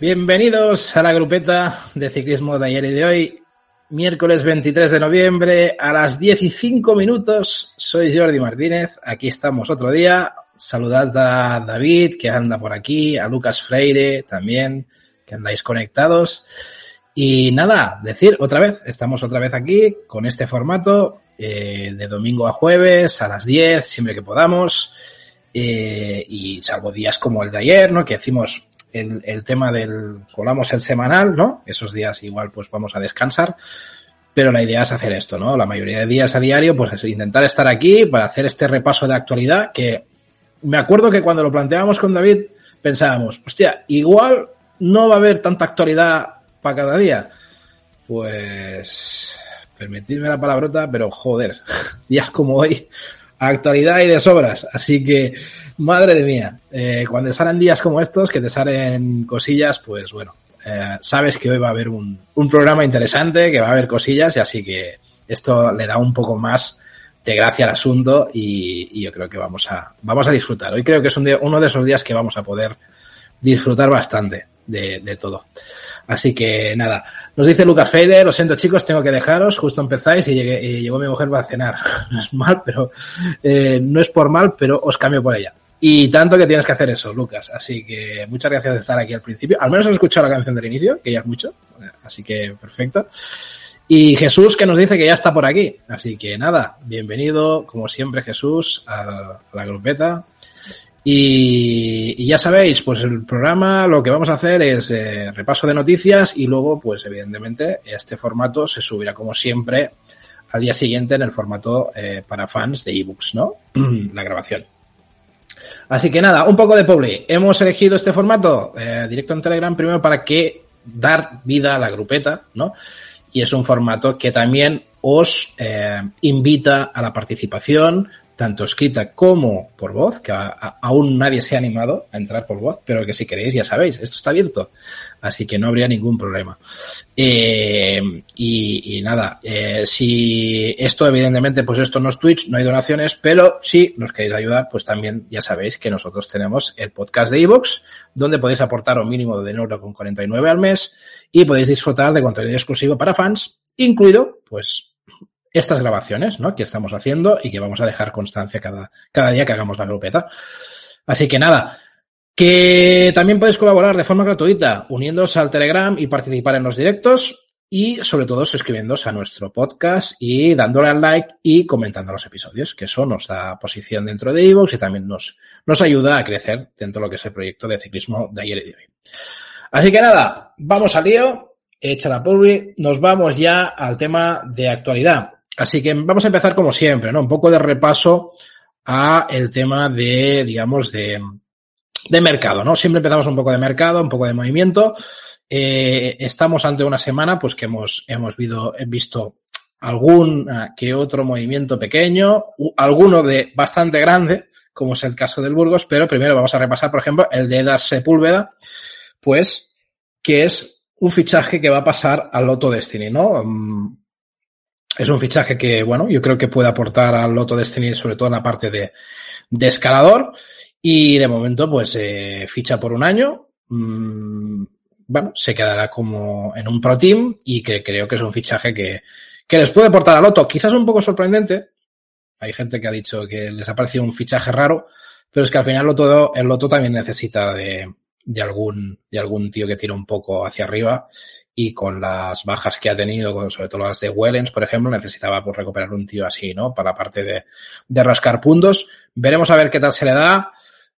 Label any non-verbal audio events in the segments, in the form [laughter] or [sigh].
Bienvenidos a la grupeta de ciclismo de ayer y de hoy, miércoles 23 de noviembre a las 15 minutos. Soy Jordi Martínez, aquí estamos otro día. Saludad a David, que anda por aquí, a Lucas Freire también, que andáis conectados. Y nada, decir otra vez, estamos otra vez aquí con este formato eh, de domingo a jueves a las 10, siempre que podamos. Eh, y salvo días como el de ayer, ¿no? Que decimos el, el tema del, colamos el semanal, ¿no? Esos días igual pues vamos a descansar. Pero la idea es hacer esto, ¿no? La mayoría de días a diario, pues es intentar estar aquí para hacer este repaso de actualidad que me acuerdo que cuando lo planteábamos con David pensábamos, hostia, igual no va a haber tanta actualidad para cada día. Pues, permitidme la palabrota, pero joder, [laughs] días como hoy, actualidad y de sobras. Así que, madre de mía, eh, cuando salen días como estos, que te salen cosillas, pues bueno, eh, sabes que hoy va a haber un, un, programa interesante, que va a haber cosillas, y así que esto le da un poco más de gracia al asunto y, yo creo que vamos a, vamos a disfrutar. Hoy creo que es un día, uno de esos días que vamos a poder disfrutar bastante de todo. Así que nada, nos dice Lucas Feire, lo siento chicos, tengo que dejaros, justo empezáis y, llegó mi mujer para cenar. [laughs] No es mal, pero eh, no es por mal, pero os cambio por ella. Y tanto que tienes que hacer eso, Lucas. Así que muchas gracias de estar aquí al principio. Al menos has escuchado la canción del inicio, que ya es mucho. Así que perfecto. Y Jesús que nos dice que ya está por aquí. Así que nada, bienvenido, como siempre, Jesús, a la grupeta. Y, y, ya sabéis, pues el programa lo que vamos a hacer es eh, repaso de noticias y luego, pues evidentemente, este formato se subirá como siempre al día siguiente en el formato eh, para fans de ebooks, ¿no? la grabación. Así que nada, un poco de publi. Hemos elegido este formato eh, directo en Telegram primero para que dar vida a la grupeta, ¿no? Y es un formato que también os invita a la participación, tanto escrita como por voz, que aún nadie se ha animado a entrar por voz, pero que si queréis ya sabéis, esto está abierto, así que no habría ningún problema. Eh, y, y, nada, eh, si esto evidentemente, pues esto no es Twitch, no hay donaciones, pero si nos queréis ayudar, pues también ya sabéis que nosotros tenemos el podcast de Evox, donde podéis aportar un mínimo de 1,49€ al mes y podéis disfrutar de contenido exclusivo para fans, incluido, pues, estas grabaciones, ¿no? Que estamos haciendo y que vamos a dejar constancia cada, cada día que hagamos la grupeta. Así que nada, que también podéis colaborar de forma gratuita uniéndose al Telegram y participar en los directos y sobre todo suscribiéndose a nuestro podcast y dándole al like y comentando los episodios, que eso nos da posición dentro de iVoox y también nos, nos ayuda a crecer dentro de lo que es el proyecto de ciclismo de ayer y de hoy. Así que nada, vamos al lío, hecha la pulvi, nos vamos ya al tema de actualidad. Así que vamos a empezar como siempre, ¿no? Un poco de repaso a el tema de, digamos, de, de mercado, ¿no? Siempre empezamos un poco de mercado, un poco de movimiento. Eh, estamos ante una semana, pues que hemos, hemos visto, algún que otro movimiento pequeño, alguno de bastante grande, como es el caso del Burgos, pero primero vamos a repasar, por ejemplo, el de Edar Sepúlveda, pues, que es un fichaje que va a pasar al Loto Destiny, ¿no? Es un fichaje que, bueno, yo creo que puede aportar al Loto Destiny, sobre todo en la parte de, escalador. Y de momento, pues, eh, ficha por un año. Mmm, bueno, se quedará como en un Pro Team y que creo que es un fichaje que, que les puede aportar al Loto. Quizás un poco sorprendente. Hay gente que ha dicho que les ha parecido un fichaje raro, pero es que al final el Loto, también necesita de, de algún, de algún tío que tire un poco hacia arriba y con las bajas que ha tenido, sobre todo las de Wellens, por ejemplo, necesitaba pues, recuperar un tío así, ¿no? Para la parte de, de rascar puntos. Veremos a ver qué tal se le da.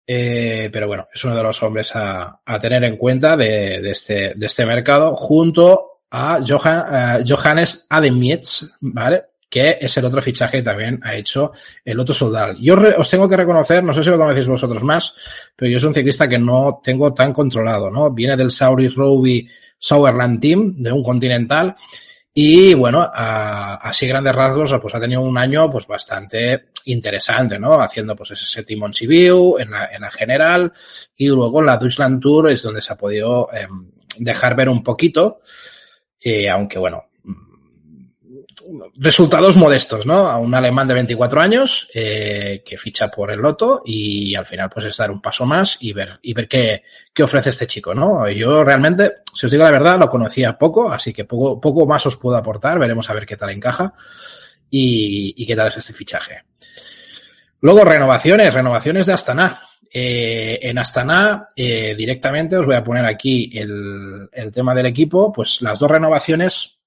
Eh, pero bueno, es uno de los hombres a, a tener en cuenta de, de, este, de este mercado junto a Johan, uh, Johannes Ademietz, ¿vale? Que es el otro fichaje que también ha hecho el otro soldado. Yo os tengo que reconocer, no sé si lo conocéis vosotros más, pero yo soy un ciclista que no tengo tan controlado, ¿no? Viene del Sauris Roby Sauerland Team, de un continental, y bueno, a, así grandes rasgos, pues ha tenido un año pues bastante interesante, ¿no? Haciendo pues ese séptimo en Sibiu, en la, en la general, y luego la Deutschland Tour es donde se ha podido eh, dejar ver un poquito, eh, aunque bueno, resultados modestos, ¿no? A un alemán de 24 años eh, que ficha por el Loto y al final pues es dar un paso más y ver y ver qué, qué ofrece este chico, ¿no? Yo realmente, si os digo la verdad, lo conocía poco, así que poco, poco más os puedo aportar, veremos a ver qué tal encaja y, y qué tal es este fichaje. Luego, renovaciones, renovaciones de Astana. Eh, en Astana, eh, directamente os voy a poner aquí el, el tema del equipo, pues las dos renovaciones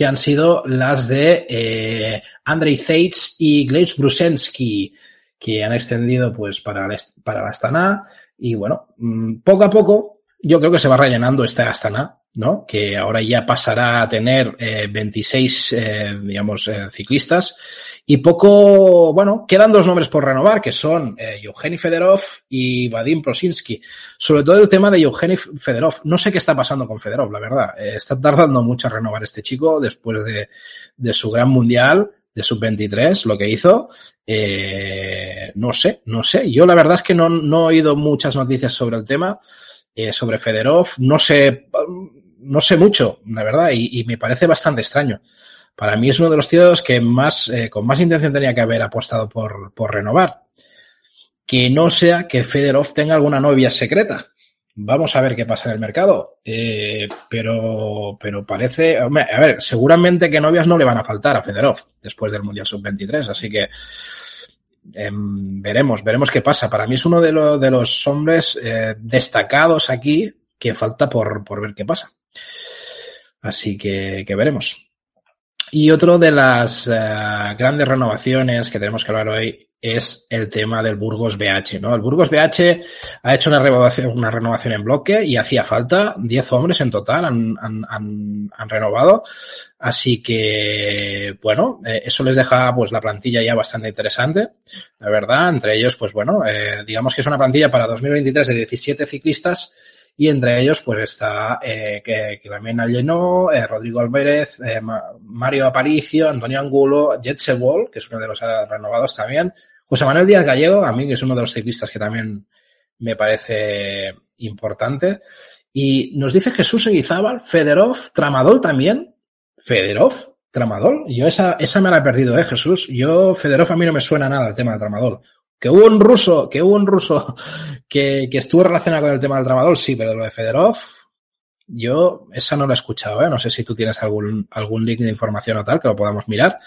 que han sido las de eh, Andrei Zeitz y Gleb Brusensky, que han extendido pues para, para la Astana. Y bueno, mm, poco a poco yo creo que se va rellenando esta Astana, ¿no? Que ahora ya pasará a tener eh, 26, eh, digamos, eh, ciclistas. Y poco, bueno, quedan dos nombres por renovar, que son eh, Evgeny Federov y Vadim Prosinski. Sobre todo el tema de Evgeny Federov. No sé qué está pasando con Federov, la verdad. Eh, está tardando mucho a renovar este chico después de, de su gran mundial de sub-23, lo que hizo, eh, no sé, no sé. Yo la verdad es que no, no he oído muchas noticias sobre el tema, eh, sobre Federov, no sé, no sé mucho, la verdad, y, me parece bastante extraño. Para mí es uno de los tíos que más, eh, con más intención tenía que haber apostado por, por renovar. Que no sea que Federov tenga alguna novia secreta. Vamos a ver qué pasa en el mercado. Eh, pero, pero parece, a ver, seguramente que novias no le van a faltar a Federov después del Mundial Sub-23, así que eh, veremos, veremos qué pasa. Para mí es uno de, lo, de los hombres eh, destacados aquí que falta por, por ver qué pasa. Así que, que veremos. Y otro de las uh, grandes renovaciones que tenemos que hablar hoy es el tema del Burgos BH, ¿no? El Burgos BH ha hecho una renovación, una renovación en bloque y hacía falta 10 hombres en total han, han, renovado. Así que, bueno, eh, eso les deja pues la plantilla ya bastante interesante, la verdad. Entre ellos, pues bueno, eh, digamos que es una plantilla para 2023 de 17 ciclistas y entre ellos pues está eh, que, que también llenó eh, Rodrigo Álvarez, eh, Mario Aparicio, Antonio Angulo, Jet Sewol, que es uno de los renovados también, José Manuel Díaz Gallego, a mí que es uno de los ciclistas que también me parece importante. Y nos dice Jesús Eguizábal, Federov, Tramadol también. Federov, Tramadol. Yo esa, esa me la he perdido, eh, Jesús. Yo, Federov, a mí no me suena nada el tema de Tramadol. Que hubo un ruso, que hubo un ruso [laughs] que, que estuvo relacionado con el tema del tramadol, sí, pero lo de Federov, yo esa no la he escuchado, ¿eh? No sé si tú tienes algún, algún link de información o tal que lo podamos mirar,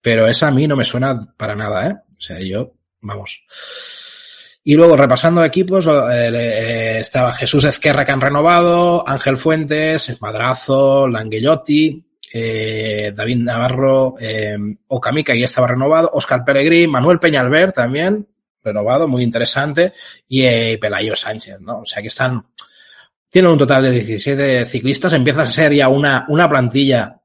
pero esa a mí no me suena para nada, ¿eh? O sea, yo, vamos. Y luego, repasando equipos, eh, eh, estaba Jesús Ezquerra que han renovado, Ángel Fuentes, Madrazo, Languillotti, eh, David Navarro, eh, Okamica ya estaba renovado, Oscar Peregrín, Manuel Peñalver también, renovado, muy interesante, y eh, Pelayo Sánchez, ¿no? O sea que están, tienen un total de 17 ciclistas, empieza a ser ya una, una plantilla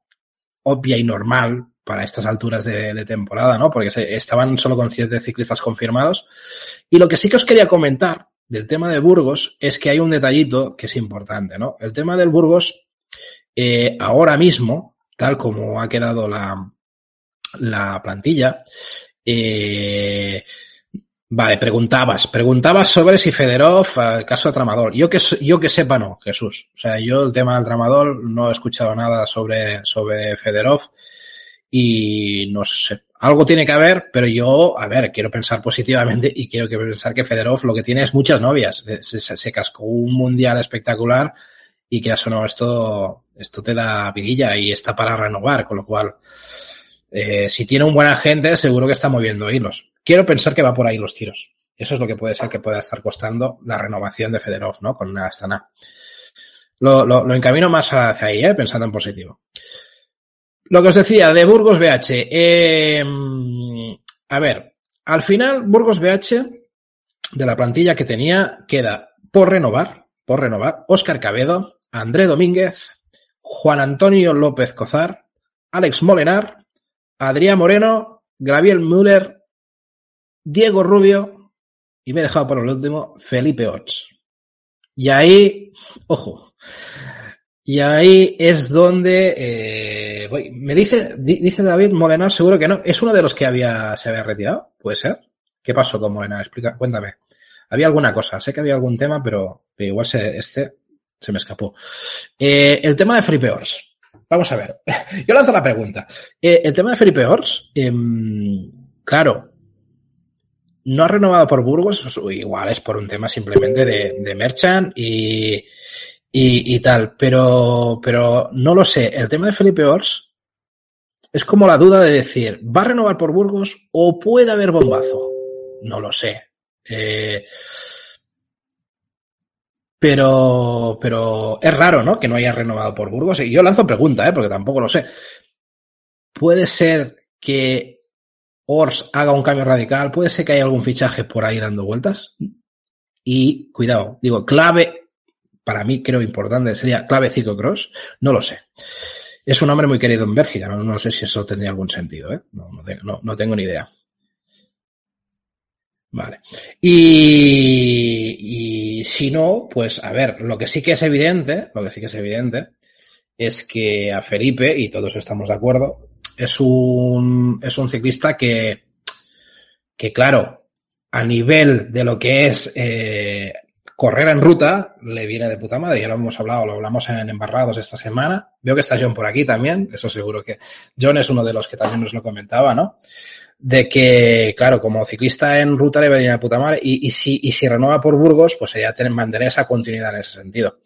obvia y normal para estas alturas de, de temporada, ¿no? Porque se, estaban solo con 7 ciclistas confirmados. Y lo que sí que os quería comentar del tema de Burgos es que hay un detallito que es importante, ¿no? El tema del Burgos, eh, ahora mismo, tal como ha quedado la, la plantilla, eh, Vale, preguntabas, preguntabas sobre si Federov, el caso de Tramador. Yo que, yo que sepa no, Jesús. O sea, yo el tema del Tramador no he escuchado nada sobre, sobre Federov y no sé. Algo tiene que haber, pero yo, a ver, quiero pensar positivamente y quiero que pensar que Federov lo que tiene es muchas novias. Se, se, se cascó un mundial espectacular y que eso no, esto, esto te da virilla y está para renovar, con lo cual, eh, si tiene un buen agente, seguro que está moviendo hilos. Quiero pensar que va por ahí los tiros. Eso es lo que puede ser que pueda estar costando la renovación de Federov, ¿no? Con una Astana. Lo, lo, lo, encamino más hacia ahí, ¿eh? pensando en positivo. Lo que os decía de Burgos BH. Eh, a ver, al final, Burgos BH, de la plantilla que tenía, queda por renovar, por renovar, Óscar Cabedo, André Domínguez, Juan Antonio López Cozar, Alex Molenar, Adrián Moreno, Gabriel Müller, Diego Rubio y me he dejado por el último Felipe Ots. Y ahí, ojo, y ahí es donde eh, voy. me dice dice David Molenar, seguro que no, es uno de los que había se había retirado, puede ser. ¿Qué pasó con Molenar? Explica, cuéntame. Había alguna cosa, sé que había algún tema, pero, pero igual se, este se me escapó. Eh, el tema de Felipe Ors. vamos a ver. [laughs] Yo lanzo la pregunta. Eh, el tema de Felipe Ors, em, claro, no ha renovado por Burgos, igual es por un tema simplemente de, de Merchant y, y, tal, pero, pero no lo sé. El tema de Felipe Ors es como la duda de decir, ¿va a renovar por Burgos o puede haber bombazo? No lo sé. Eh, pero, pero es raro, ¿no? Que no haya renovado por Burgos. Y yo lanzo pregunta, ¿eh? Porque tampoco lo sé. ¿Puede ser que Ors haga un cambio radical? ¿Puede ser que haya algún fichaje por ahí dando vueltas? Y cuidado, digo, clave, para mí creo importante, sería clave Cross. No lo sé. Es un hombre muy querido en Bélgica, no, no sé si eso tendría algún sentido, ¿eh? No, no, no tengo ni idea. Vale. Y, y, si no, pues a ver, lo que sí que es evidente, lo que sí que es evidente, es que a Felipe, y todos estamos de acuerdo, es un, es un ciclista que, que claro, a nivel de lo que es eh, correr en ruta, le viene de puta madre. Ya lo hemos hablado, lo hablamos en Embarrados esta semana. Veo que está John por aquí también, eso seguro que John es uno de los que también nos lo comentaba, ¿no? De que, claro, como ciclista en ruta le va a ir a puta madre y, y, si, y si renueva por Burgos, pues ya tener, mantener esa continuidad en ese sentido.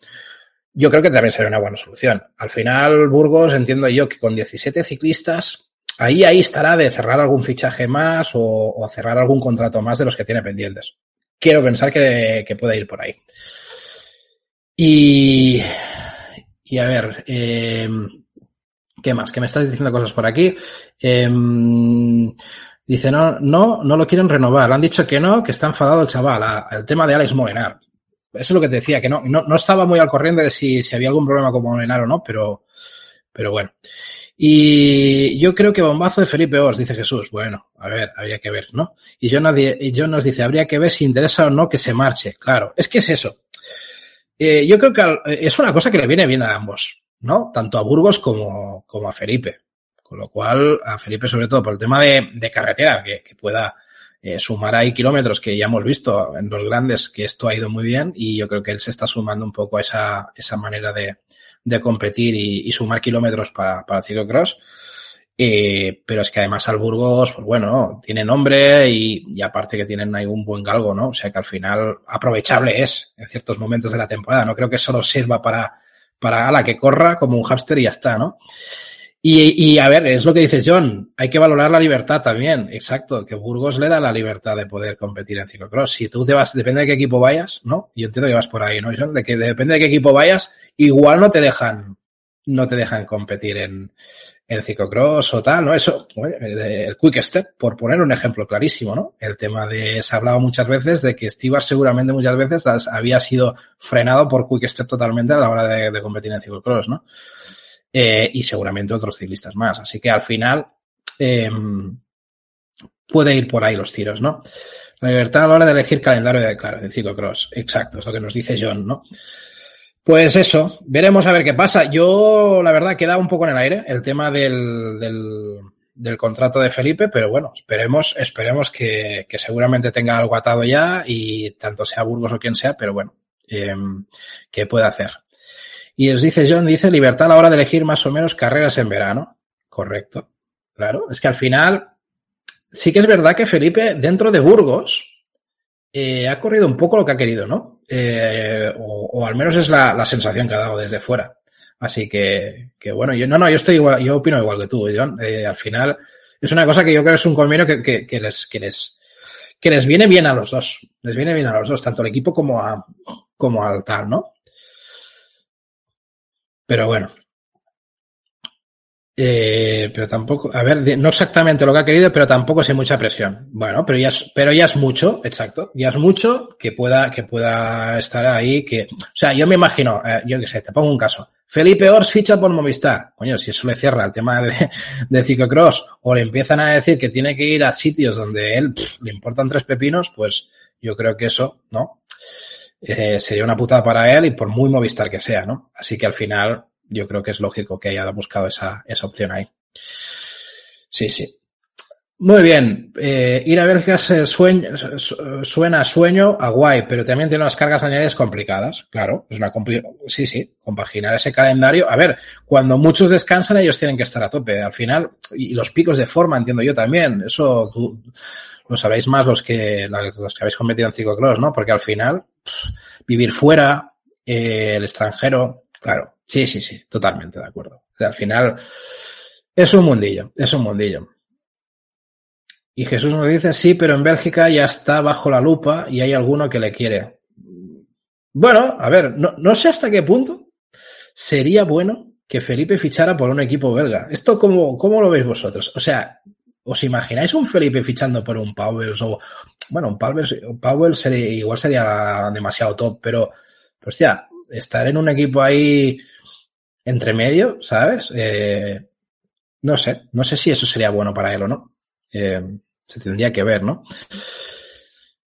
Yo creo que también sería una buena solución. Al final, Burgos, entiendo yo que con 17 ciclistas, ahí, ahí estará de cerrar algún fichaje más o, o cerrar algún contrato más de los que tiene pendientes. Quiero pensar que, que puede ir por ahí. Y, y a ver, eh, ¿qué más? Que me estás diciendo cosas por aquí. Eh, Dice, no, no, no lo quieren renovar. Han dicho que no, que está enfadado el chaval. el tema de Alex Molenar. Eso es lo que te decía, que no, no, no estaba muy al corriente de si, si había algún problema con Molenar o no, pero, pero bueno. Y yo creo que bombazo de Felipe Ors, dice Jesús. Bueno, a ver, habría que ver, ¿no? Y nadie, y yo nos dice, habría que ver si interesa o no que se marche. Claro, es que es eso. Eh, yo creo que es una cosa que le viene bien a ambos, ¿no? Tanto a Burgos como, como a Felipe. Con lo cual, a Felipe, sobre todo por el tema de, de carretera, que, pueda eh, sumar ahí kilómetros que ya hemos visto en los grandes, que esto ha ido muy bien y yo creo que él se está sumando un poco a esa, esa manera de, de competir y, sumar kilómetros para, para ciclocross. Eh, pero es que además al Burgos, pues bueno, tiene nombre y, y, aparte que tienen ahí un buen galgo, ¿no? O sea que al final aprovechable es en ciertos momentos de la temporada. No creo que solo sirva para, para la que corra como un hámster y ya está, ¿no? Y, y, a ver, es lo que dices, John, hay que valorar la libertad también, exacto, que Burgos le da la libertad de poder competir en ciclocross. Si tú te vas, depende de qué equipo vayas, ¿no? Yo entiendo que vas por ahí, ¿no, John? De que depende de qué equipo vayas, igual no te dejan, no te dejan competir en, en ciclocross o tal, ¿no? Eso, el quick step, por poner un ejemplo clarísimo, ¿no? El tema de, se ha hablado muchas veces de que Stewart seguramente muchas veces había sido frenado por quick step totalmente a la hora de, de competir en ciclocross, ¿no? Eh, y seguramente otros ciclistas más. Así que al final eh, puede ir por ahí los tiros, ¿no? La libertad a la hora de elegir calendario de, claro, de ciclocross. Exacto, es lo que nos dice John, ¿no? Pues eso, veremos a ver qué pasa. Yo, la verdad, queda un poco en el aire el tema del, del, del contrato de Felipe, pero bueno, esperemos, esperemos que, que, seguramente tenga algo atado ya y tanto sea Burgos o quien sea, pero bueno, eh, que pueda hacer. Y os dice John, dice libertad a la hora de elegir más o menos carreras en verano. Correcto. Claro, es que al final sí que es verdad que Felipe dentro de Burgos eh, ha corrido un poco lo que ha querido, ¿no? Eh, o, al menos es la, sensación que ha dado desde fuera. Así que, que, bueno, yo no, no, yo estoy igual, yo opino igual que tú, John. Eh, al final es una cosa que yo creo es un convenio que, les, viene bien a los dos. Les viene bien a los dos, tanto al equipo como al tal, ¿no? Pero bueno. Eh, pero tampoco, a ver, no exactamente lo que ha querido, pero tampoco sin mucha presión. Bueno, pero ya es, pero ya es mucho, exacto. Ya es mucho que pueda, que pueda estar ahí, que, o sea, yo me imagino, eh, yo qué sé, te pongo un caso. Felipe Ors ficha por Movistar. Coño, si eso le cierra el tema de, [laughs] de ciclocross o le empiezan a decir que tiene que ir a sitios donde él le importan tres pepinos, pues yo creo que eso, ¿no? Eh, sería una putada para él y por muy Movistar que sea, ¿no? Así que al final yo creo que es lógico que haya buscado esa, esa opción ahí. Sí, sí. Muy bien, eh, ir a Bélgica se sueña, suena a sueño a guay, pero también tiene unas cargas añadidas complicadas, claro, es una sí, sí, compaginar ese calendario. A ver, cuando muchos descansan ellos tienen que estar a tope, al final, y los picos de forma entiendo yo también, eso lo sabéis más los que, los que habéis competido en ciclocross, ¿no? Porque al final, vivir fuera, eh, el extranjero, claro, sí, sí, sí, totalmente de acuerdo. al final, es un mundillo, es un mundillo. Y Jesús nos dice, sí, pero en Bélgica ya está bajo la lupa y hay alguno que le quiere. Bueno, a ver, no, no sé hasta qué punto sería bueno que Felipe fichara por un equipo belga. ¿Esto cómo, cómo lo veis vosotros? O sea, ¿os imagináis un Felipe fichando por un Powell o, bueno, un Powell, Powell sería, igual sería demasiado top, pero, hostia, estar en un equipo ahí entre medio, ¿sabes? Eh, no sé, no sé si eso sería bueno para él o no. Eh, se tendría que ver, ¿no?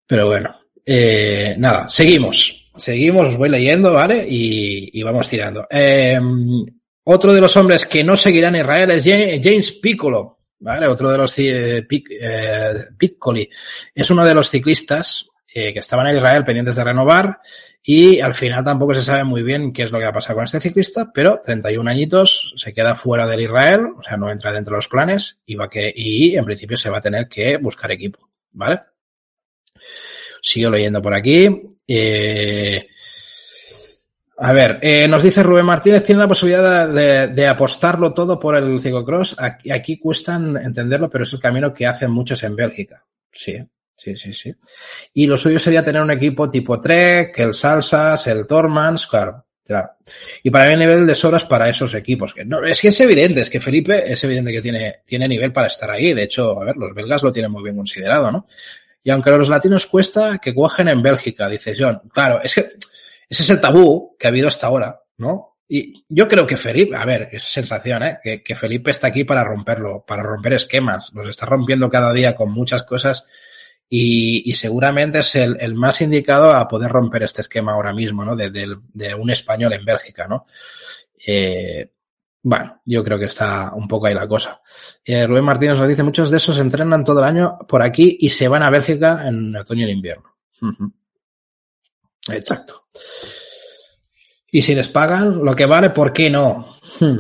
Pero bueno, eh, nada, seguimos. Seguimos, os voy leyendo, ¿vale? Y, vamos tirando. Em, otro de los hombres que no seguirán Israel es James Piccolo, ¿vale? Otro de los eh, Piccoli. Es uno de los ciclistas eh, que estaban en Israel pendientes de renovar y al final tampoco se sabe muy bien qué es lo que va a pasar con este ciclista, pero 31 añitos se queda fuera del Israel, o sea, no entra dentro de los planes y, va que, y en principio se va a tener que buscar equipo, ¿vale? Sigo leyendo por aquí. Eh, a ver, eh, nos dice Rubén Martínez, tiene la posibilidad de, apostarlo todo por el ciclocross. Aquí, aquí cuesta entenderlo, pero es el camino que hacen muchos en Bélgica. Sí, Sí, sí, sí. Y lo suyo sería tener un equipo tipo Trek, el Salsas, el Tormans, claro. Claro. Y para mí nivel de sobras para esos equipos. Que no, es que es evidente, es que Felipe es evidente que tiene, tiene nivel para estar ahí. De hecho, a ver, los belgas lo tienen muy bien considerado, ¿no? Y aunque a los latinos cuesta que cuajen en Bélgica, dice John. Claro, es que ese es el tabú que ha habido hasta ahora, ¿no? Y yo creo que Felipe, a ver, es sensación, ¿eh? Que, Felipe está aquí para romperlo, para romper esquemas. Los está rompiendo cada día con muchas cosas y, seguramente es el, más indicado a poder romper este esquema ahora mismo, ¿no? De, un español en Bélgica, ¿no? Eh, bueno, yo creo que está un poco ahí la cosa. Eh, Rubén Martínez nos dice, muchos de esos entrenan todo el año por aquí y se van a Bélgica en otoño y en invierno. Exacto. Y si les pagan lo que vale, ¿por qué no? Hmm.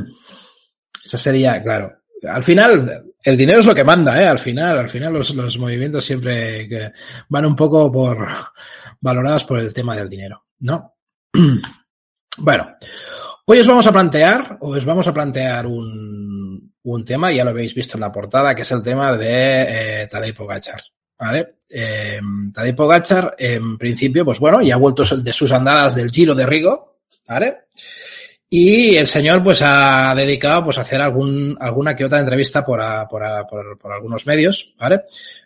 Esa sería, claro. Al final, el dinero es lo que manda, ¿eh? Al final, al final los, los movimientos siempre van un poco por valorados por el tema del dinero, ¿no? [clears throat] bueno, hoy os vamos a plantear, os vamos a plantear un, un tema, ya lo habéis visto en la portada, que es el tema de eh, Tadej Pogachar, ¿vale? Eh, Tadej en principio, pues bueno, ya ha vuelto de sus andadas del Giro de Rigo, ¿vale? Y el señor pues ha dedicado pues a hacer algún, alguna que otra entrevista por, por, por, algunos medios, ¿vale?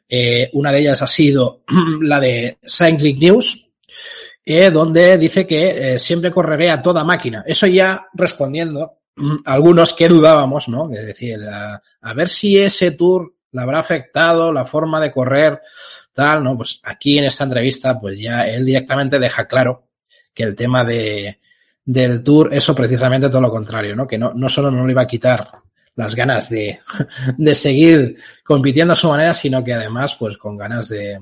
Eh, una de ellas ha sido [clears throat] la de Cycling News, eh, donde dice que eh, siempre correré a toda máquina. Eso ya respondiendo [clears throat] a algunos que dudábamos, ¿no? De decir, a, a ver si ese tour le habrá afectado la forma de correr, tal, ¿no? Pues aquí en esta entrevista, pues ya él directamente deja claro que el tema de, del Tour, eso precisamente todo lo contrario, ¿no? Que no, no solo no le iba a quitar las ganas de, [laughs] de seguir compitiendo a su manera, sino que además, pues con ganas de,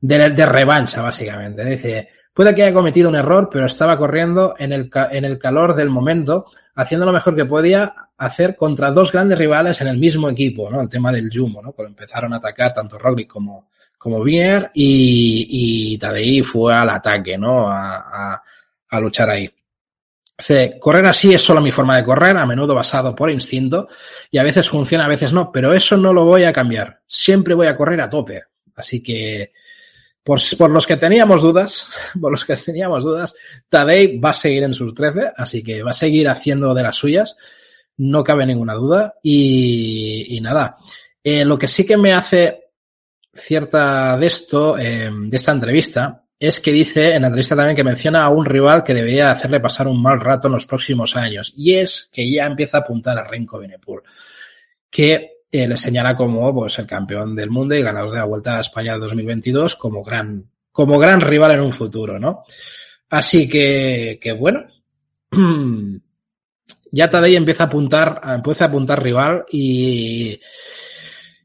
de, de revancha, básicamente. Dice, puede que haya cometido un error, pero estaba corriendo en el, en el calor del momento, haciendo lo mejor que podía hacer contra dos grandes rivales en el mismo equipo, ¿no? El tema del Jumbo, ¿no? Cuando empezaron a atacar tanto Roglic como, como Bier y, y Tadei fue al ataque, ¿no? A, a, a luchar ahí correr así es solo mi forma de correr, a menudo basado por instinto, y a veces funciona, a veces no, pero eso no lo voy a cambiar. Siempre voy a correr a tope. Así que, por, los que teníamos dudas, [laughs] por los que teníamos dudas, Tadei va a seguir en sus 13, así que va a seguir haciendo de las suyas, no cabe ninguna duda. Y, nada, eh, lo que sí que me hace cierta de esto, eh, de esta entrevista, es que dice en la entrevista también que menciona a un rival que debería hacerle pasar un mal rato en los próximos años. Y es que ya empieza a apuntar a Renko Benepul, que eh, le señala como pues, el campeón del mundo y ganador de la Vuelta a España 2022 como gran, como gran rival en un futuro, ¿no? Así que, que bueno, [clears throat] ya Tadei empieza a apuntar, empieza a apuntar rival y,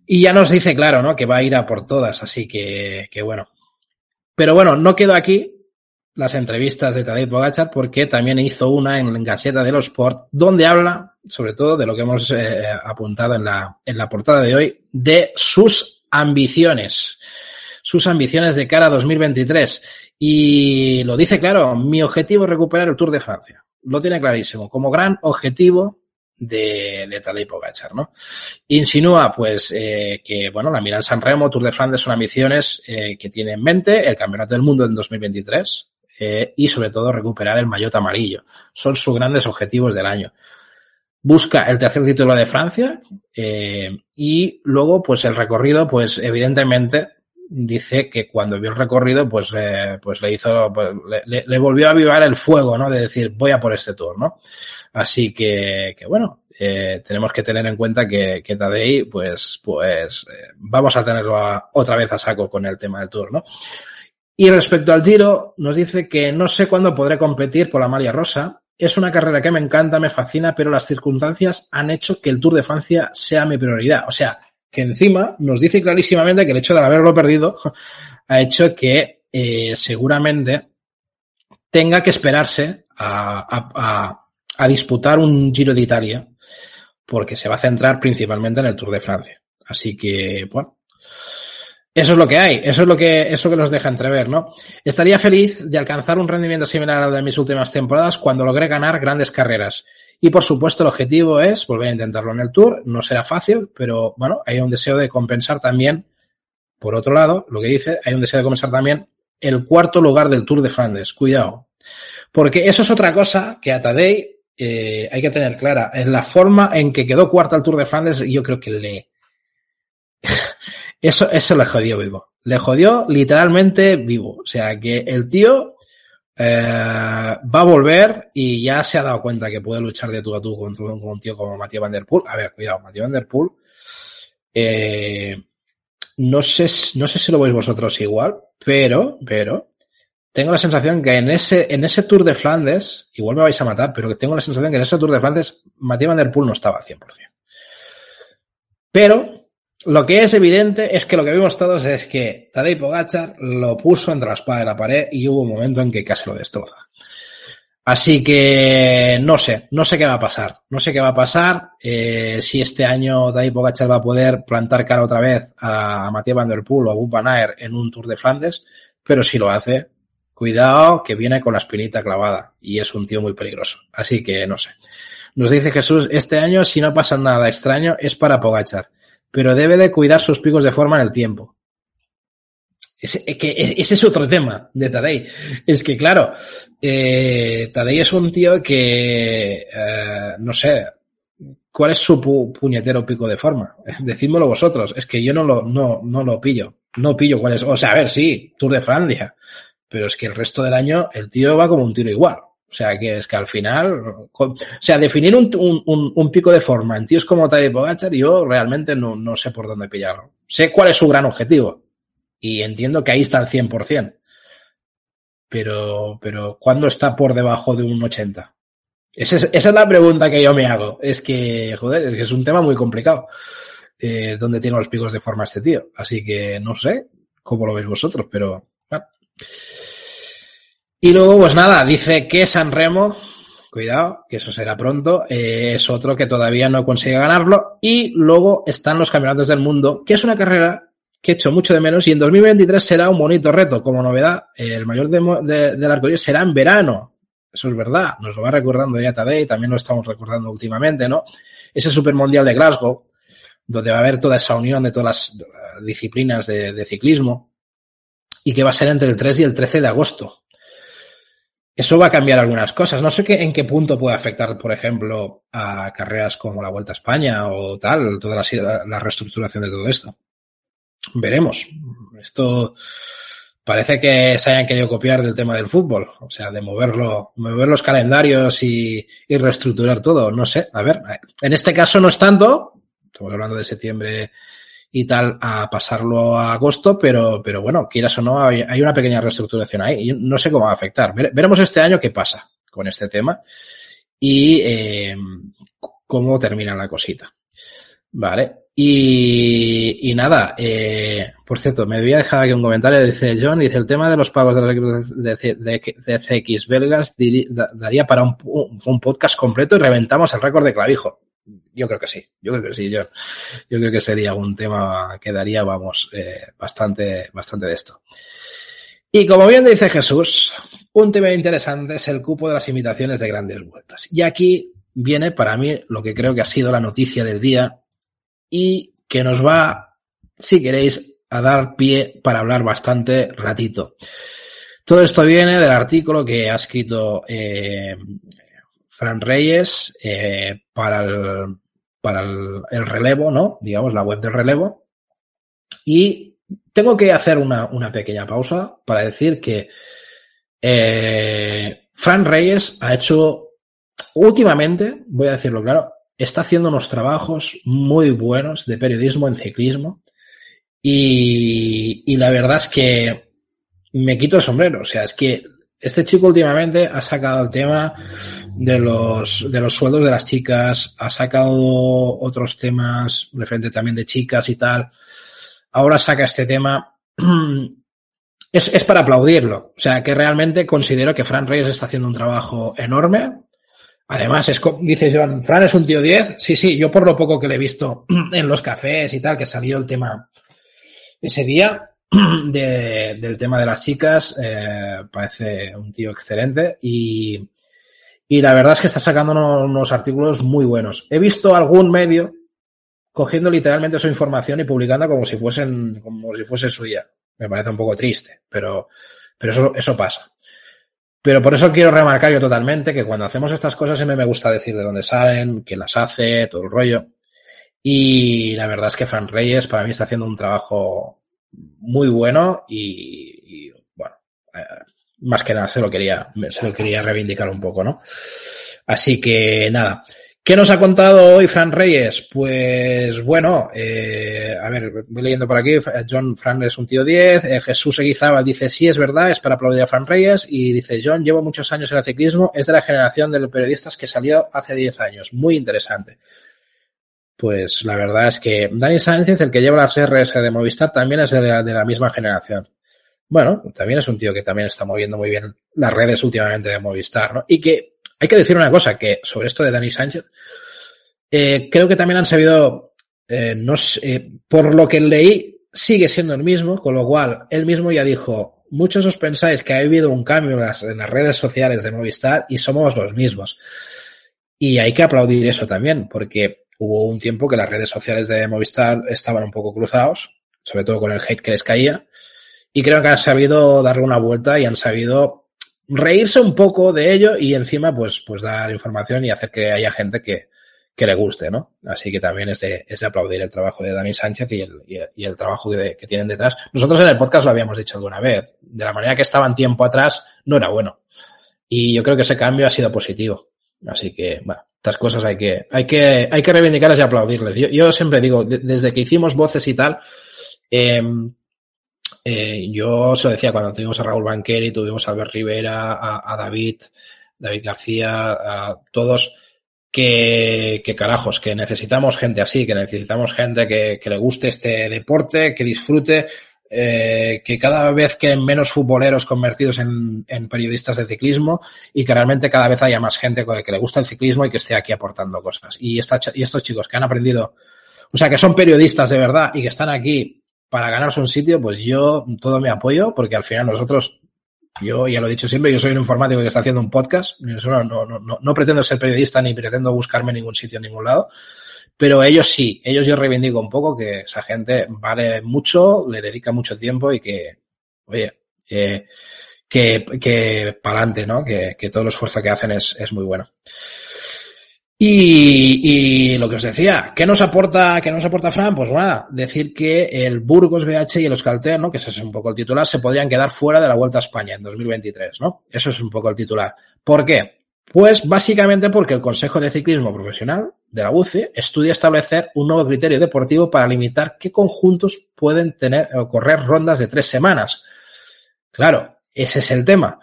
Y ya nos dice, claro, ¿no? Que va a ir a por todas, así que, que bueno. Pero bueno, no quedo aquí las entrevistas de Tadej Pogacar porque también hizo una en Gaceta de los Sport donde habla sobre todo de lo que hemos eh, apuntado en la, en la portada de hoy, de sus ambiciones, sus ambiciones de cara a 2023. Y lo dice claro, mi objetivo es recuperar el Tour de Francia. Lo tiene clarísimo, como gran objetivo de, de Tadej Pogacar, ¿no? Insinúa, pues, eh, que, bueno, la Milan San Remo, Tour de Flandes son ambiciones eh, que tiene en mente el Campeonato del Mundo en 2023 eh, y, sobre todo, recuperar el maillot amarillo. Son sus grandes objetivos del año. Busca el tercer título de Francia eh, y luego, pues, el recorrido, pues, evidentemente, dice que cuando vio el recorrido, pues, pues le hizo, pues, le, volvió a avivar el fuego, ¿no? De decir, voy a por este tour, ¿no? Así que, que bueno, eh, tenemos que tener en cuenta que, que Tadei, pues, pues, vamos a tenerlo a, otra vez a saco con el tema del tour, ¿no? Y respecto al Giro, nos dice que no sé cuándo podré competir por la Malia Rosa. Es una carrera que me encanta, me fascina, pero las circunstancias han hecho que el Tour de Francia sea mi prioridad. O sea, que encima nos dice clarísimamente que el hecho de haberlo perdido ha hecho que eh, seguramente tenga que esperarse a, a, a, a, disputar un Giro de Italia porque se va a centrar principalmente en el Tour de Francia. Así que, bueno, eso es lo que hay, eso es lo que, eso que nos deja entrever, ¿no? Estaría feliz de alcanzar un rendimiento similar al de mis últimas temporadas cuando logré ganar grandes carreras. Y por supuesto el objetivo es volver a intentarlo en el Tour. No será fácil, pero bueno, hay un deseo de compensar también, por otro lado, lo que dice, hay un deseo de compensar también el cuarto lugar del Tour de Flandes. Cuidado. Porque eso es otra cosa que a Tadei eh, hay que tener clara. En la forma en que quedó cuarta al Tour de Flandes, yo creo que le... [laughs] eso, eso le jodió vivo. Le jodió literalmente vivo. O sea, que el tío eh, va a volver y ya se ha dado cuenta que puede luchar de tú a tú contra un, un tío como Matías Van Der Poel. A ver, cuidado, Matías Van Der Poel. Eh, no sé, no sé si lo veis vosotros igual, pero, pero, tengo la sensación que en ese, en ese Tour de Flandes, igual me vais a matar, pero tengo la sensación que en ese Tour de Flandes Matías Van Der Poel no estaba al 100%. Pero, lo que es evidente es que lo que vimos todos es que Tadej Pogacar lo puso entre la espada y la pared y hubo un momento en que casi lo destroza. Así que no sé, no sé qué va a pasar. No sé qué va a pasar. Eh, si este año Tadej Pogacar va a poder plantar cara otra vez a Matías Van Der Poel o a Wout Van Aert en un Tour de Flandes, pero si lo hace, cuidado que viene con la espinita clavada y es un tío muy peligroso. Así que no sé. Nos dice Jesús, este año si no pasa nada extraño es para Pogachar pero debe de cuidar sus picos de forma en el tiempo. Ese, que, ese es otro tema de Tadei. Es que, claro, eh, Tadei es un tío que, eh, no sé, ¿cuál es su pu puñetero pico de forma? [laughs] Decídmelo vosotros. Es que yo no lo, no, no lo pillo. No pillo cuál es. O sea, a ver, sí, Tour de Francia. Pero es que el resto del año el tío va como un tiro igual. O sea, que es que al final, o sea, definir un, un, un pico de forma en tíos como Tadej Pogacar, yo realmente no, no, sé por dónde pillarlo. Sé cuál es su gran objetivo y entiendo que ahí está al 100%. Pero, pero, ¿cuándo está por debajo de un 80? Esa es, la pregunta que yo me hago. Es que, joder, es que es un tema muy complicado. Eh, ¿Dónde tiene los picos de forma este tío? Así que no sé cómo lo veis vosotros, pero... Y luego, pues nada, dice que San Remo, cuidado, que eso será pronto, eh, es otro que todavía no consigue ganarlo. Y luego están los campeonatos del mundo, que es una carrera que he hecho mucho de menos y en 2023 será un bonito reto. Como novedad, el mayor de, de, del será en verano. Eso es verdad, nos lo va recordando ya Tadei, también lo estamos recordando últimamente, ¿no? Ese Supermundial de Glasgow, donde va a haber toda esa unión de todas las disciplinas de, de ciclismo y que va a ser entre el 3 y el 13 de agosto. Eso va a cambiar algunas cosas. No sé qué, en qué punto puede afectar, por ejemplo, a carreras como la Vuelta a España o tal, toda la, reestructuración de todo esto. Veremos. Esto parece que se hayan querido copiar del tema del fútbol, o sea, de moverlo, mover los calendarios y reestructurar todo. No sé, a ver, en este caso no es tanto, estamos hablando de septiembre y tal a pasarlo a agosto, pero, pero bueno, quieras o no, hay, una pequeña reestructuración ahí. Y no sé cómo va a afectar. Veremos este año qué pasa con este tema y eh, cómo termina la cosita. Vale. Y, nada, eh, por cierto, me voy a dejar aquí un comentario, dice John, dice el tema de los pagos de los equipos de, de, CX belgas daría para un, un, podcast completo y reventamos el récord de clavijo. Yo creo que sí, yo creo que sí, John. Yo creo que sería un tema que daría, vamos, eh, bastante, bastante de esto. Y como bien dice Jesús, un tema interesante es el cupo de las invitaciones de grandes vueltas. Y aquí viene para mí lo que creo que ha sido la noticia del día y que nos va, si queréis, a dar pie para hablar bastante ratito. Todo esto viene del artículo que ha escrito eh, Fran Reyes eh, para, el, para el, relevo, ¿no? Digamos, la web del relevo. Y tengo que hacer una, una pequeña pausa para decir que eh, Fran Reyes ha hecho últimamente, voy a decirlo claro, está haciendo unos trabajos muy buenos de periodismo en ciclismo y, y, la verdad es que me quito el sombrero. O sea, es que este chico últimamente ha sacado el tema de los, de los sueldos de las chicas, ha sacado otros temas referente también de chicas y tal. Ahora saca este tema. [clears throat] Es, es para aplaudirlo. O sea, que realmente considero que Fran Reyes está haciendo un trabajo enorme Además, es dice Joan, Fran es un tío 10. Sí, sí, yo por lo poco que le he visto [clears throat] en los cafés y tal, que salió el tema ese día [clears throat] de, del tema de las chicas, eh, parece un tío excelente y, y la verdad es que está sacando unos, artículos muy buenos. He visto algún medio cogiendo literalmente su información y publicando como si fuesen, como si fuese suya. Me parece un poco triste, pero, pero eso, eso pasa. Pero por eso quiero remarcar yo totalmente que cuando hacemos estas cosas siempre me gusta decir de dónde salen, quién las hace, todo el rollo. Y la verdad es que Fran Reyes para mí está haciendo un trabajo muy bueno y, y bueno, eh, más que nada se lo quería, se lo quería reivindicar un poco, ¿no? Así que nada. ¿Qué nos ha contado hoy Fran Reyes? Pues bueno, eh, a ver, voy leyendo por aquí, John Fran es un tío 10, eh, Jesús Eguizábal dice, sí, es verdad, es para aplaudir a Fran Reyes, y dice, John, llevo muchos años en el ciclismo, es de la generación de los periodistas que salió hace 10 años, muy interesante. Pues la verdad es que Dani Sánchez, el que lleva las RS de Movistar, también es de la, misma generación. Bueno, también es un tío que también está moviendo muy bien las redes últimamente de Movistar, ¿no? Y que hay que decir una cosa, que sobre esto de Dani Sánchez, eh, creo que también han sabido, eh, no sé, por lo que leí, sigue siendo el mismo, con lo cual él mismo ya dijo, muchos os pensáis que ha habido un cambio en las redes sociales de Movistar y somos los mismos. Y hay que aplaudir eso también, porque hubo un tiempo que las redes sociales de Movistar estaban un poco cruzados, sobre todo con el hate que les caía, y creo que han sabido darle una vuelta y han sabido reírse un poco de ello y encima pues, pues dar información y hacer que haya gente que, que le guste, ¿no? Así que también es de, es de aplaudir el trabajo de Dani Sánchez y el, y el, trabajo que, que, tienen detrás. Nosotros en el podcast lo habíamos dicho alguna vez. De la manera que estaban tiempo atrás, no era bueno. Y yo creo que ese cambio ha sido positivo. Así que, bueno, estas cosas hay que, hay que, hay que reivindicarlas y aplaudirles. Yo, yo siempre digo, desde que hicimos voces y tal, eh, eh, yo se lo decía cuando tuvimos a Raúl Banqueri, tuvimos a Albert Rivera, a, a David, David García, a todos, que, que, carajos, que necesitamos gente así, que necesitamos gente que, que le guste este deporte, que disfrute, eh, que cada vez queden menos futboleros convertidos en, periodistas de ciclismo y que realmente cada vez haya más gente que le gusta el ciclismo y que esté aquí aportando cosas. Y, esta, y estos chicos que han aprendido, o sea, que son periodistas de verdad y que están aquí para ganarse un sitio, pues yo todo mi apoyo, porque al final nosotros, yo ya lo he dicho siempre, yo soy un informático que está haciendo un podcast, no, no, no, no pretendo ser periodista ni pretendo buscarme ningún sitio en ningún lado, pero ellos sí, ellos yo reivindico un poco que esa gente vale mucho, le dedica mucho tiempo y que, oye, eh, que, que para adelante, ¿no? Que, que todo el esfuerzo que hacen es, es muy bueno. Y, y, lo que os decía, ¿qué nos aporta, qué nos aporta Fran? Pues nada, decir que el Burgos BH y el Euskaltel, ¿no? Que ese es un poco el titular, se podrían quedar fuera de la Vuelta a España en 2023, ¿no? Eso es un poco el titular. ¿Por qué? Pues básicamente porque el Consejo de Ciclismo Profesional de la UCI estudia establecer un nuevo criterio deportivo para limitar qué conjuntos pueden tener o correr rondas de tres semanas. Claro, ese es el tema.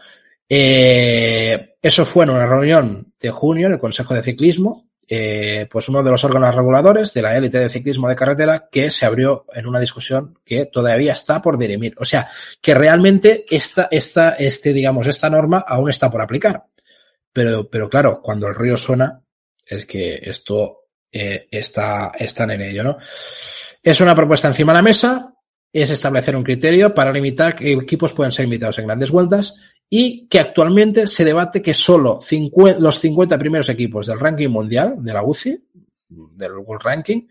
Eh, eso fue en una reunión de junio en el Consejo de Ciclismo eh, pues uno de los órganos reguladores de la élite de ciclismo de carretera que se abrió en una discusión que todavía está por dirimir. O sea, que realmente esta, esta, este, digamos, esta norma aún está por aplicar. Pero, pero claro, cuando el río suena, es que esto eh, está, están en ello, ¿no? Es una propuesta encima de la mesa, es establecer un criterio para limitar qué equipos pueden ser invitados en grandes vueltas y que actualmente se debate que solo los 50 primeros equipos del ranking mundial de la UCI, del World Ranking,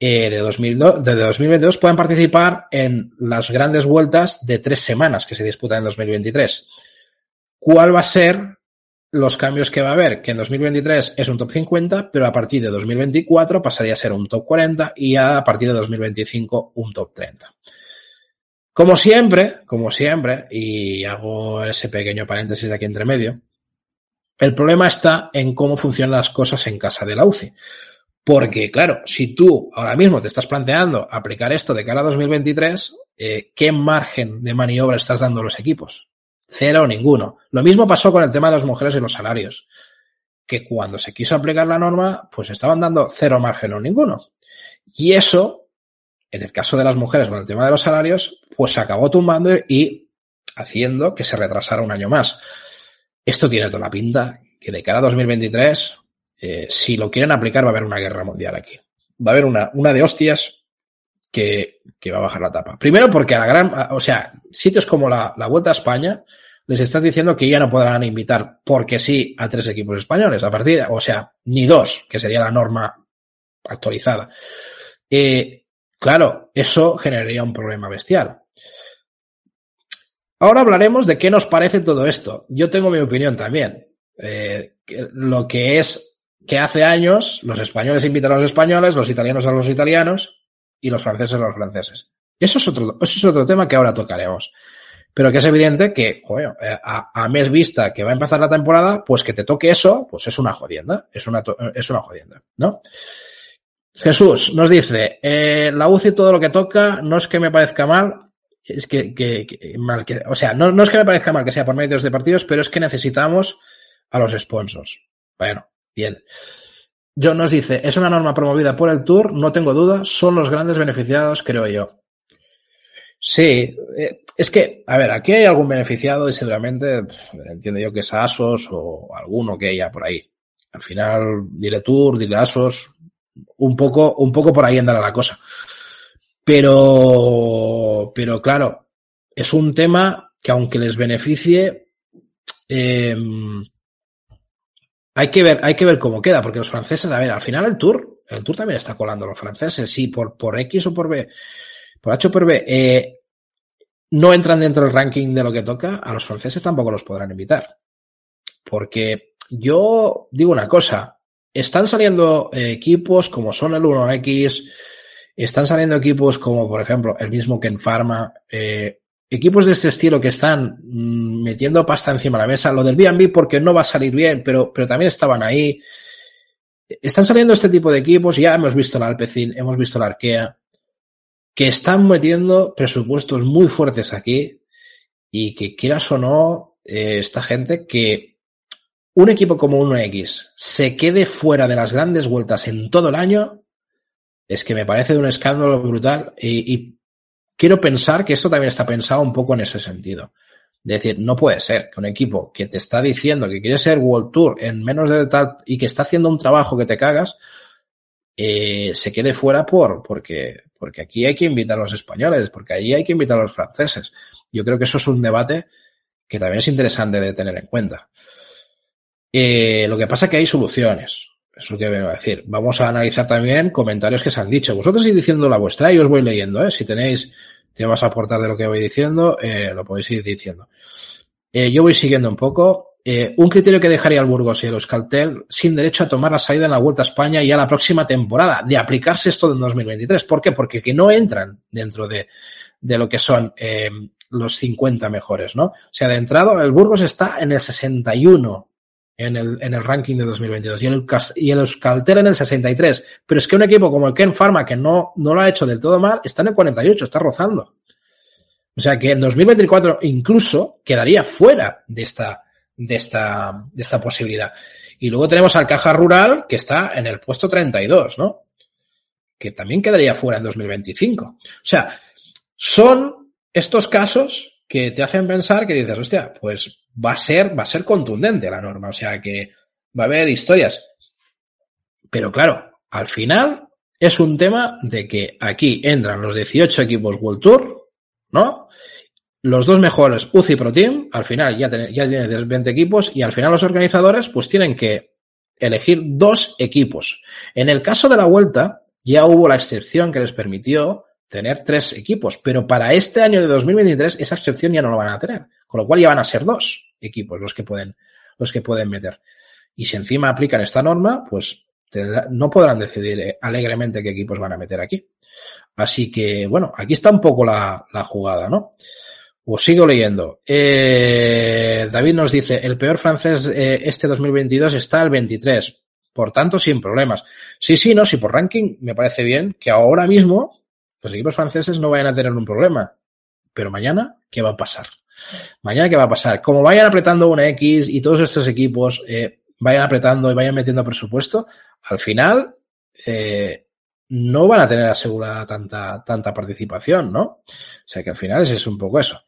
eh, de, 2002, de 2022 puedan participar en las grandes vueltas de tres semanas que se disputan en 2023. ¿Cuál va a ser los cambios que va a haber, que en 2023 es un top 50, pero a partir de 2024 pasaría a ser un top 40 y a partir de 2025 un top 30. Como siempre, como siempre, y hago ese pequeño paréntesis de aquí entre medio, el problema está en cómo funcionan las cosas en casa de la UCI. Porque, claro, si tú ahora mismo te estás planteando aplicar esto de cara a 2023, eh, ¿qué margen de maniobra estás dando a los equipos? Cero ninguno. Lo mismo pasó con el tema de las mujeres y los salarios. Que cuando se quiso aplicar la norma, pues estaban dando cero margen o ninguno. Y eso, en el caso de las mujeres con el tema de los salarios, pues se acabó tumbando y haciendo que se retrasara un año más. Esto tiene toda la pinta que de cara a 2023, eh, si lo quieren aplicar, va a haber una guerra mundial aquí. Va a haber una, una de hostias que, que, va a bajar la tapa. Primero porque a la gran, o sea, sitios como la, la Vuelta a España, les estás diciendo que ya no podrán invitar porque sí a tres equipos españoles a partir de, o sea, ni dos, que sería la norma actualizada. Eh, claro, eso generaría un problema bestial. Ahora hablaremos de qué nos parece todo esto. Yo tengo mi opinión también. Eh, lo que es que hace años los españoles invitan a los españoles, los italianos a los italianos y los franceses a los franceses. Eso es otro, eso es otro tema que ahora tocaremos. Pero que es evidente que, joder, eh, a, a, mes vista que va a empezar la temporada, pues que te toque eso, pues es una jodienda, es una, es una jodienda, ¿no? Jesús nos dice, eh, la UCI todo lo que toca no es que me parezca mal, es que, que, que mal que, o sea, no, no es que me parezca mal que sea por medios de partidos, pero es que necesitamos a los sponsors. Bueno, bien. John nos dice, es una norma promovida por el Tour, no tengo duda, son los grandes beneficiados, creo yo. Sí, eh, es que, a ver, aquí hay algún beneficiado y seguramente entiendo yo que es Asos o alguno que haya por ahí. Al final, dile Tour, dile Asos, un poco, un poco por ahí andará la cosa. Pero, pero claro, es un tema que aunque les beneficie, eh, hay que ver, hay que ver cómo queda, porque los franceses, a ver, al final el Tour, el Tour también está colando los franceses, sí, por, por X o por B por H o por B, eh, no entran dentro del ranking de lo que toca, a los franceses tampoco los podrán invitar. Porque yo digo una cosa, están saliendo eh, equipos como son el 1X, están saliendo equipos como, por ejemplo, el mismo Ken Pharma, eh, equipos de este estilo que están mmm, metiendo pasta encima de la mesa, lo del B&B porque no va a salir bien, pero, pero también estaban ahí. Están saliendo este tipo de equipos, ya hemos visto la Alpecin, hemos visto la Arkea, que están metiendo presupuestos muy fuertes aquí y que quieras o no, eh, esta gente que un equipo como un X se quede fuera de las grandes vueltas en todo el año, es que me parece un escándalo brutal y quiero pensar que esto también está pensado un poco en ese sentido. Es decir, no puede ser que un equipo que te está diciendo que quiere ser World Tour en menos de tal y que está haciendo un trabajo que te cagas, eh, se quede fuera por, porque, porque aquí hay que invitar a los españoles, porque allí hay que invitar a los franceses. Yo creo que eso es un debate que también es interesante de tener en cuenta. Eh, lo que pasa es que hay soluciones. Es lo que vengo a decir. Vamos a analizar también comentarios que se han dicho. Vosotros ir diciendo la vuestra y os voy leyendo. ¿eh? Si tenéis temas a aportar de lo que voy diciendo, eh, lo podéis ir diciendo. Eh, yo voy siguiendo un poco. Eh, un criterio que dejaría al Burgos y el Euskaltel sin derecho a tomar la salida en la Vuelta a España y a la próxima temporada, de aplicarse esto en 2023. ¿Por qué? Porque que no entran dentro de, de lo que son eh, los 50 mejores, ¿no? O sea, de entrada, el Burgos está en el 61 en el, en el ranking de 2022 y el, y el Euskaltel en el 63. Pero es que un equipo como el Ken Pharma, que no, no lo ha hecho del todo mal, está en el 48, está rozando. O sea que en 2024 incluso quedaría fuera de esta, de esta, de esta posibilidad. Y luego tenemos al Caja Rural, que está en el puesto 32, ¿no? Que también quedaría fuera en 2025. O sea, son estos casos que te hacen pensar que dices, hostia, pues va a ser, va a ser contundente la norma. O sea, que va a haber historias. Pero claro, al final es un tema de que aquí entran los 18 equipos World Tour, ¿no? Los dos mejores UCI Pro Team, al final ya, ya tienes 20 equipos y al final los organizadores pues tienen que elegir dos equipos. En el caso de la vuelta ya hubo la excepción que les permitió tener tres equipos, pero para este año de 2023 esa excepción ya no lo van a tener, con lo cual ya van a ser dos equipos los que pueden, los que pueden meter. Y si encima aplican esta norma, pues no podrán decidir eh, alegremente qué equipos van a meter aquí. Así que, bueno, aquí está un poco la, jugada, ¿no? Os sigo leyendo. Eh, David nos dice, el peor francés eh, este 2022 está el 23, por tanto sin problemas. Sí, sí, no, sí, por ranking me parece bien que ahora mismo los equipos franceses no vayan a tener un problema. Pero mañana, ¿qué va a pasar? Mañana, ¿qué va a pasar? Como vayan apretando una X y todos estos equipos vayan apretando y vayan metiendo presupuesto, al final eh, no van a tener asegurada tanta, tanta participación, ¿no? O sea que al final es un poco eso.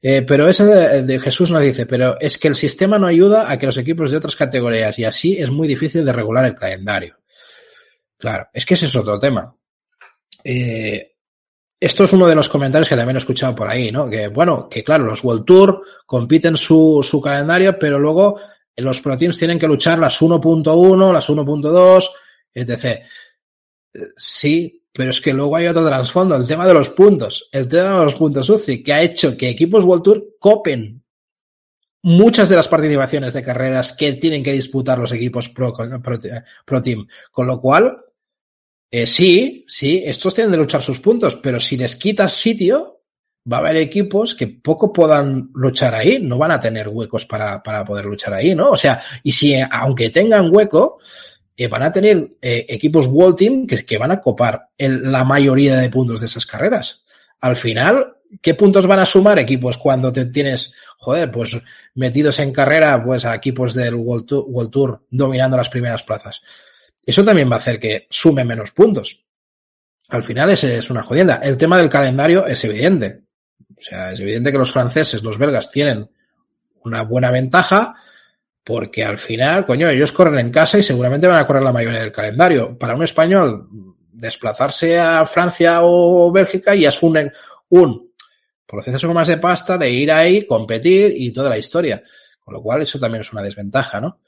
Eh, pero ese de, Jesús nos dice, pero es que el sistema no ayuda a que los equipos de otras categorías y así es muy difícil de regular el calendario. Claro, es que ese es otro tema. Eh, esto es uno de los comentarios que también he escuchado por ahí, ¿no? Que bueno, que claro, los World Tour compiten su, su calendario, pero luego los Pro Teams tienen que luchar las 1.1, las 1.2, etc. Sí, pero es que luego hay otro trasfondo, el tema de los puntos, el tema de los puntos UCI, que ha hecho que equipos World Tour copen muchas de las participaciones de carreras que tienen que disputar los equipos Pro, pro, Team. Con lo cual, eh, sí, sí, estos tienen que luchar sus puntos, pero si les quitas sitio, va a haber equipos que poco puedan luchar ahí, no van a tener huecos para, para poder luchar ahí, ¿no? O sea, y si aunque tengan hueco, eh, van a tener eh, equipos World Team que, que van a copar la mayoría de puntos de esas carreras. Al final, ¿qué puntos van a sumar equipos cuando te tienes, joder, pues metidos en carrera, pues a equipos del World Tour, World Tour dominando las primeras plazas? Eso también va a hacer que sume menos puntos. Al final ese es una jodienda. El tema del calendario es evidente. O sea, es evidente que los franceses, los belgas tienen una buena ventaja porque al final, coño, ellos corren en casa y seguramente van a correr la mayoría del calendario. Para un español, desplazarse a Francia o Bélgica ya es un, un proceso más de pasta de ir ahí, competir y toda la historia. Con lo cual, eso también es una desventaja, ¿no?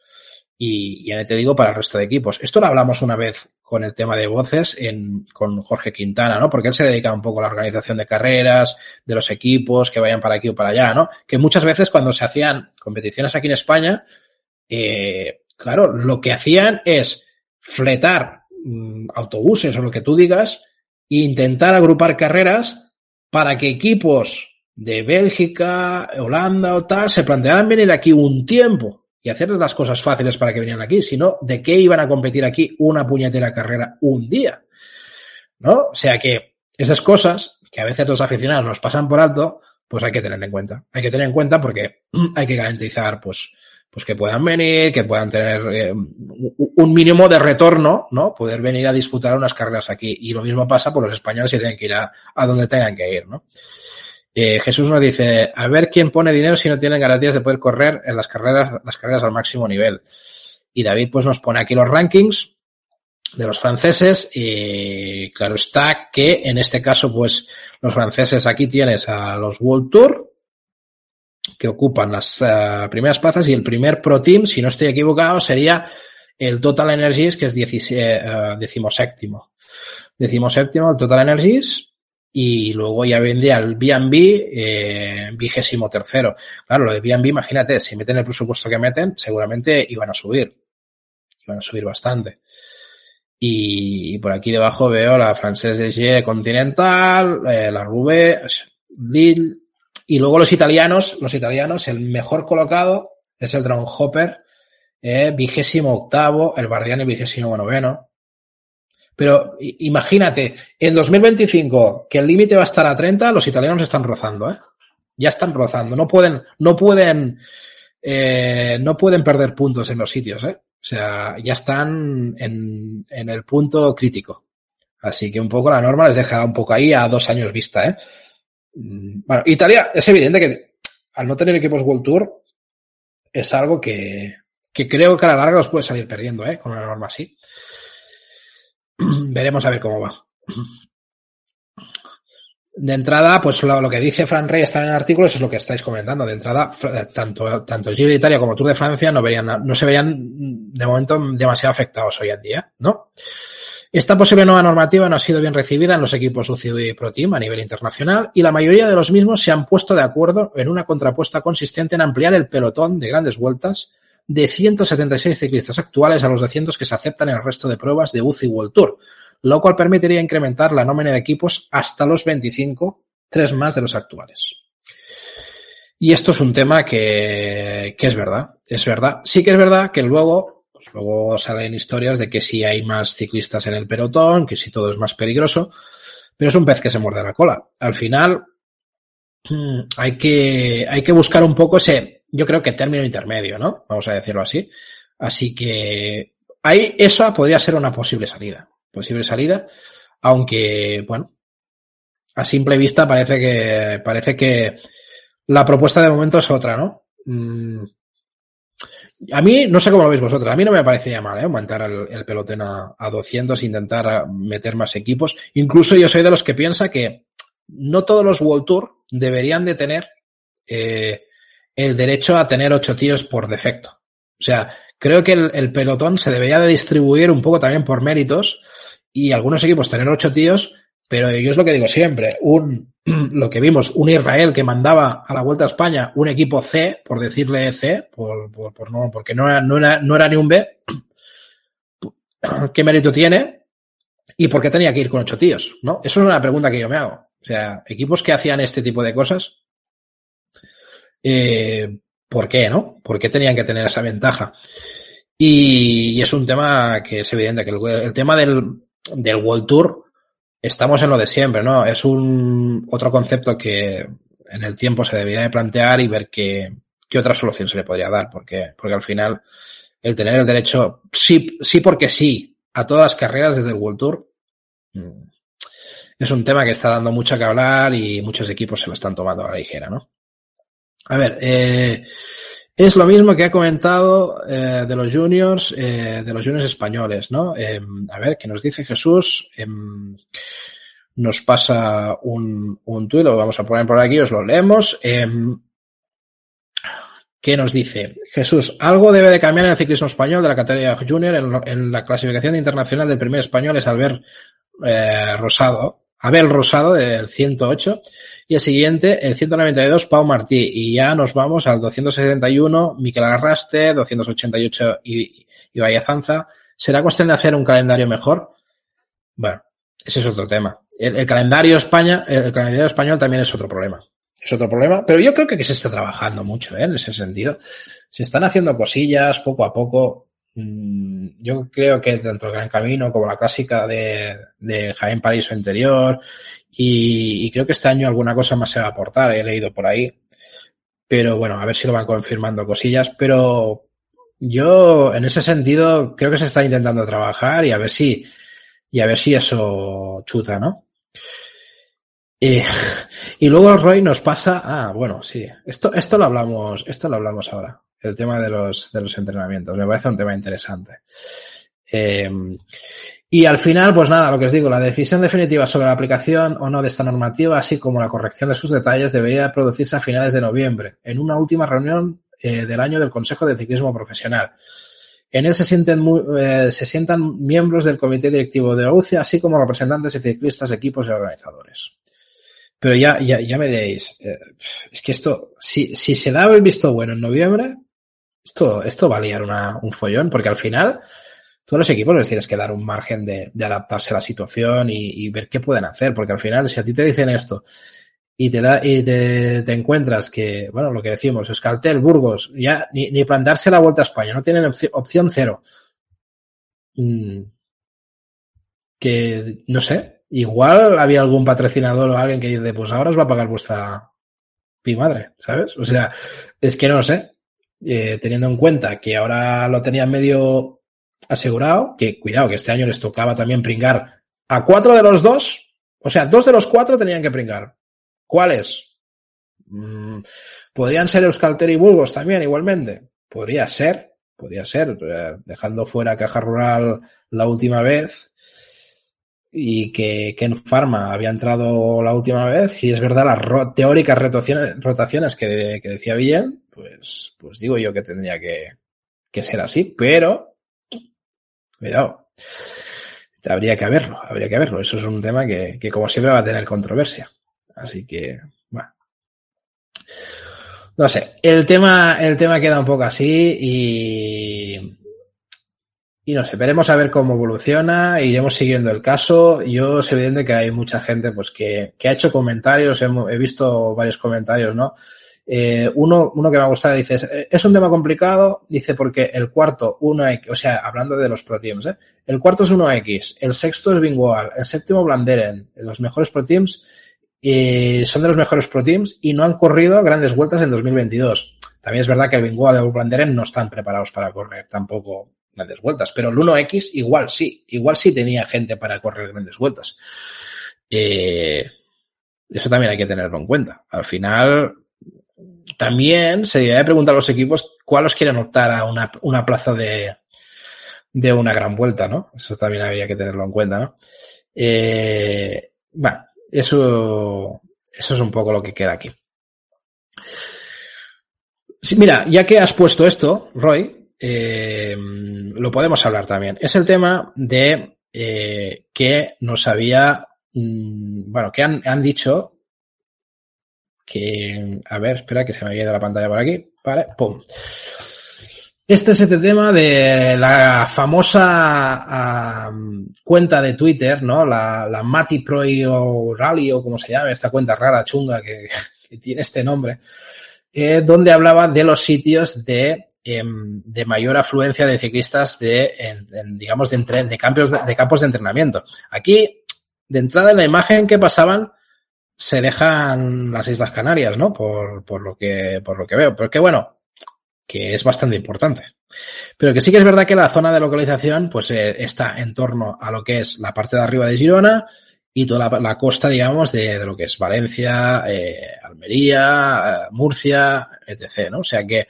Y ya te digo para el resto de equipos. Esto lo hablamos una vez con el tema de voces en, con Jorge Quintana, ¿no? Porque él se dedica un poco a la organización de carreras, de los equipos que vayan para aquí o para allá, ¿no? Que muchas veces cuando se hacían competiciones aquí en España, eh, claro, lo que hacían es fletar mm, autobuses o lo que tú digas e intentar agrupar carreras para que equipos de Bélgica, Holanda o tal se plantearan venir aquí un tiempo y hacer las cosas fáciles para que vinieran aquí, sino de qué iban a competir aquí una puñetera carrera un día. ¿No? O sea que esas cosas que a veces los aficionados nos pasan por alto, pues hay que tener en cuenta. Hay que tener en cuenta porque [clears throat] hay que garantizar, pues, pues que puedan venir, que puedan tener eh, un mínimo de retorno, ¿no? Poder venir a disputar unas carreras aquí. Y lo mismo pasa por los españoles si tienen que ir a, a donde tengan que ir, ¿no? Eh, Jesús nos dice, a ver quién pone dinero si no tienen garantías de poder correr en las carreras, las carreras al máximo nivel. Y David pues nos pone aquí los rankings de los franceses y claro está que en este caso pues los franceses aquí tienes a los World Tour que ocupan las uh, primeras plazas y el primer Pro Team, si no estoy equivocado, sería el Total Energies que es uh, decimoséptimo. Decimoséptimo el Total Energies y luego ya vendría el B&B eh, vigésimo tercero. Claro, lo de B&B, imagínate, si meten el presupuesto que meten, seguramente iban a subir. Iban a subir bastante. Y, por aquí debajo veo la Française de Continental, eh, la Rube, Lille, y luego los italianos, los italianos, el mejor colocado es el Dragon Hopper, eh, vigésimo octavo, el Bardiani vigésimo noveno, pero imagínate, en 2025, que el límite va a estar a 30, los italianos están rozando, ¿eh? Ya están rozando. No pueden, no pueden eh, no pueden perder puntos en los sitios, ¿eh? O sea, ya están en, en el punto crítico. Así que un poco la norma les deja un poco ahí a dos años vista, ¿eh? Mm, bueno, Italia es evidente que al no tener equipos World Tour es algo que, que creo que a la larga los puede salir perdiendo, ¿eh? Con una norma así. [clears throat] Veremos a ver cómo va. De entrada, pues lo, que dice Fran Rey está en el artículo, eso es lo que estáis comentando. De entrada, tanto, tanto Giro de Italia como Tour de Francia no, verían, no se verían de momento demasiado afectados hoy en día, ¿no? Esta posible nueva normativa no ha sido bien recibida en los equipos UCI y Pro Team a nivel internacional y la mayoría de los mismos se han puesto de acuerdo en una contrapuesta consistente en ampliar el pelotón de grandes vueltas de 176 ciclistas actuales a los 200 que se aceptan en el resto de pruebas de UCI World Tour, lo cual permitiría incrementar la nómina de equipos hasta los 25, tres más de los actuales. Y esto es un tema que, que es verdad, es verdad. Sí que es verdad que luego, pues luego salen historias de que si hay más ciclistas en el pelotón, que si todo es más peligroso, pero es un pez que se muerde la cola. Al final, hay que, hay que buscar un poco ese, yo creo que término intermedio, ¿no? Vamos a decirlo así. Así que ahí esa podría ser una posible salida. Posible salida, aunque, bueno, a simple vista parece que, parece que la propuesta de momento es otra, ¿no? Mm. A mí, no sé cómo lo veis vosotros, a mí no me parecía mal, ¿eh? Aumentar el, el pelotón a, a 200, intentar meter más equipos. Incluso yo soy de los que piensa que no todos los World Tour deberían de tener eh, el derecho a tener ocho tíos por defecto. O sea, creo que el, el, pelotón se debería de distribuir un poco también por méritos y algunos equipos tener ocho tíos, pero yo es lo que digo siempre, un, [clears throat] lo que vimos, un Israel que mandaba a la Vuelta a España un equipo C, por decirle C, por, por, por no, porque no era, no, era, no era ni un B, [clears throat] ¿qué mérito tiene? ¿Y por qué tenía que ir con ocho tíos? ¿No? Eso es una pregunta que yo me hago. O sea, equipos que hacían este tipo de cosas, eh, ¿por qué, no? ¿Por qué tenían que tener esa ventaja? Y, es un tema que es evidente, que el, tema del, del World Tour, estamos en lo de siempre, ¿no? Es un otro concepto que en el tiempo se debería de plantear y ver qué, qué otra solución se le podría dar, porque, porque al final el tener el derecho, sí, sí porque sí, a todas las carreras desde el World Tour, es un tema que está dando mucho que hablar y muchos equipos se lo están tomando a la ligera, ¿no? A ver, eh, es lo mismo que ha comentado eh, de los juniors, eh, de los juniors españoles, ¿no? a ver, ¿qué nos dice Jesús? nos pasa un, un tuit, lo vamos a poner por aquí, os lo leemos. ¿Qué nos dice? Jesús, algo debe de cambiar en el ciclismo español de la categoría junior en, en la clasificación internacional del primer español es Albert eh, Rosado, Abel Rosado del 108 y el siguiente, el 192, Pau Martí. Y ya nos vamos al 271, Miquel Arraste, 288 y, y Vallazanza. ¿Será cuestión de hacer un calendario mejor? Bueno, ese es otro tema. El, calendario España, el calendario español también es otro problema. Es otro problema, pero yo creo que, que se está trabajando mucho ¿eh? en ese sentido. Se están haciendo cosillas poco a poco. Mm, yo creo que tanto el Gran Camino como la clásica de, de Jaén Paraíso Interior y, creo que este año alguna cosa más se va a aportar, he leído por ahí. Pero bueno, a ver si lo van confirmando cosillas, pero yo en ese sentido creo que se está intentando trabajar y a ver si y a ver si eso chuta, ¿no? Y, [laughs] y luego Roy nos pasa, ah, bueno, sí, esto, esto lo hablamos, esto lo hablamos ahora el tema de los, de los entrenamientos. Me parece un tema interesante. Eh, y al final, pues nada, lo que os digo, la decisión definitiva sobre la aplicación o no de esta normativa, así como la corrección de sus detalles, debería producirse a finales de noviembre, en una última reunión eh, del año del Consejo de Ciclismo Profesional. En él se sienten, eh, se sientan miembros del comité directivo de UCI, así como representantes de ciclistas, equipos y organizadores. Pero ya, ya, ya me diréis, eh, es que esto, si, si se da el visto bueno en noviembre, esto, esto va a liar una, un follón, porque al final todos los equipos les tienes que dar un margen de, adaptarse a la situación y, ver qué pueden hacer, porque al final, si a ti te dicen esto y te da, y te, te encuentras que, bueno, lo que decimos, Escaltel, Burgos, ya ni, ni plantarse la vuelta a España, no tienen opción, opción cero. Mm, que, no sé, igual había algún patrocinador o alguien que dice, pues ahora os va a pagar vuestra pi madre, ¿sabes? O sea, es que no lo sé eh, teniendo en cuenta que ahora lo tenían medio asegurado, que cuidado, que este año les tocaba también pringar a cuatro de los dos, o sea, dos de los cuatro tenían que pringar. ¿Cuáles? Mm, ¿Podrían ser Euskalter y Burgos también igualmente? Podría ser, podría ser, dejando fuera Caja Rural la última vez y que Ken Pharma había entrado la última vez, y es verdad las teóricas rotaciones, rotaciones que, decía bien, pues, pues digo yo que tendría que, que ser así, pero cuidado, habría que verlo, habría que verlo. Eso es un tema que, que como siempre va a tener controversia. Así que, bueno. No sé, el tema, el tema queda un poco así y, y no sé, veremos a ver cómo evoluciona, iremos siguiendo el caso. Yo es evidente que hay mucha gente pues que, que ha hecho comentarios, he, he, visto varios comentarios, ¿no? Eh, uno, uno que me ha gustado dice, es un tema complicado, dice porque el cuarto 1X, o sea, hablando de los Pro Teams, ¿eh? el cuarto es 1X, el sexto es Bingual, el séptimo Blanderen, los mejores Pro Teams eh, son de los mejores Pro Teams y no han corrido grandes vueltas en 2022. También es verdad que el Bingual y el Blanderen no están preparados para correr tampoco grandes vueltas. Pero el 1X igual sí, igual sí tenía gente para correr grandes vueltas. Eh, eso también hay que tenerlo en cuenta. Al final, también se debe preguntar a los equipos cuáles quieren optar a una, una plaza de, de una gran vuelta, ¿no? Eso también había que tenerlo en cuenta, ¿no? Eh, bueno, eso, eso es un poco lo que queda aquí. Sí, mira, ya que has puesto esto, Roy, eh, lo podemos hablar también. Es el tema de eh, que nos había, mm, bueno, que han, han, dicho que, a ver, espera que se me ha ido la pantalla por aquí, vale, pum. Este es este tema de la famosa um, cuenta de Twitter, ¿no? La, la Mati Pro Rally o como se llama, esta cuenta rara, chunga, [laughs] que, tiene este nombre, eh, donde hablaba de los sitios de Em, de mayor afluencia de ciclistas de, digamos, de, entre, de, campos de, de, campos de entrenamiento. Aquí, de entrada en la imagen que pasaban, se dejan las Islas Canarias, ¿no? Por, por lo que, por lo que veo. Pero que bueno, que es bastante importante. Pero que sí que es verdad que la zona de localización, pues, eh, está en torno a lo que es la parte de arriba de Girona y toda la, costa, digamos, de, de, lo que es Valencia, eh, Almería, eh, Murcia, etc., ¿no? O sea que,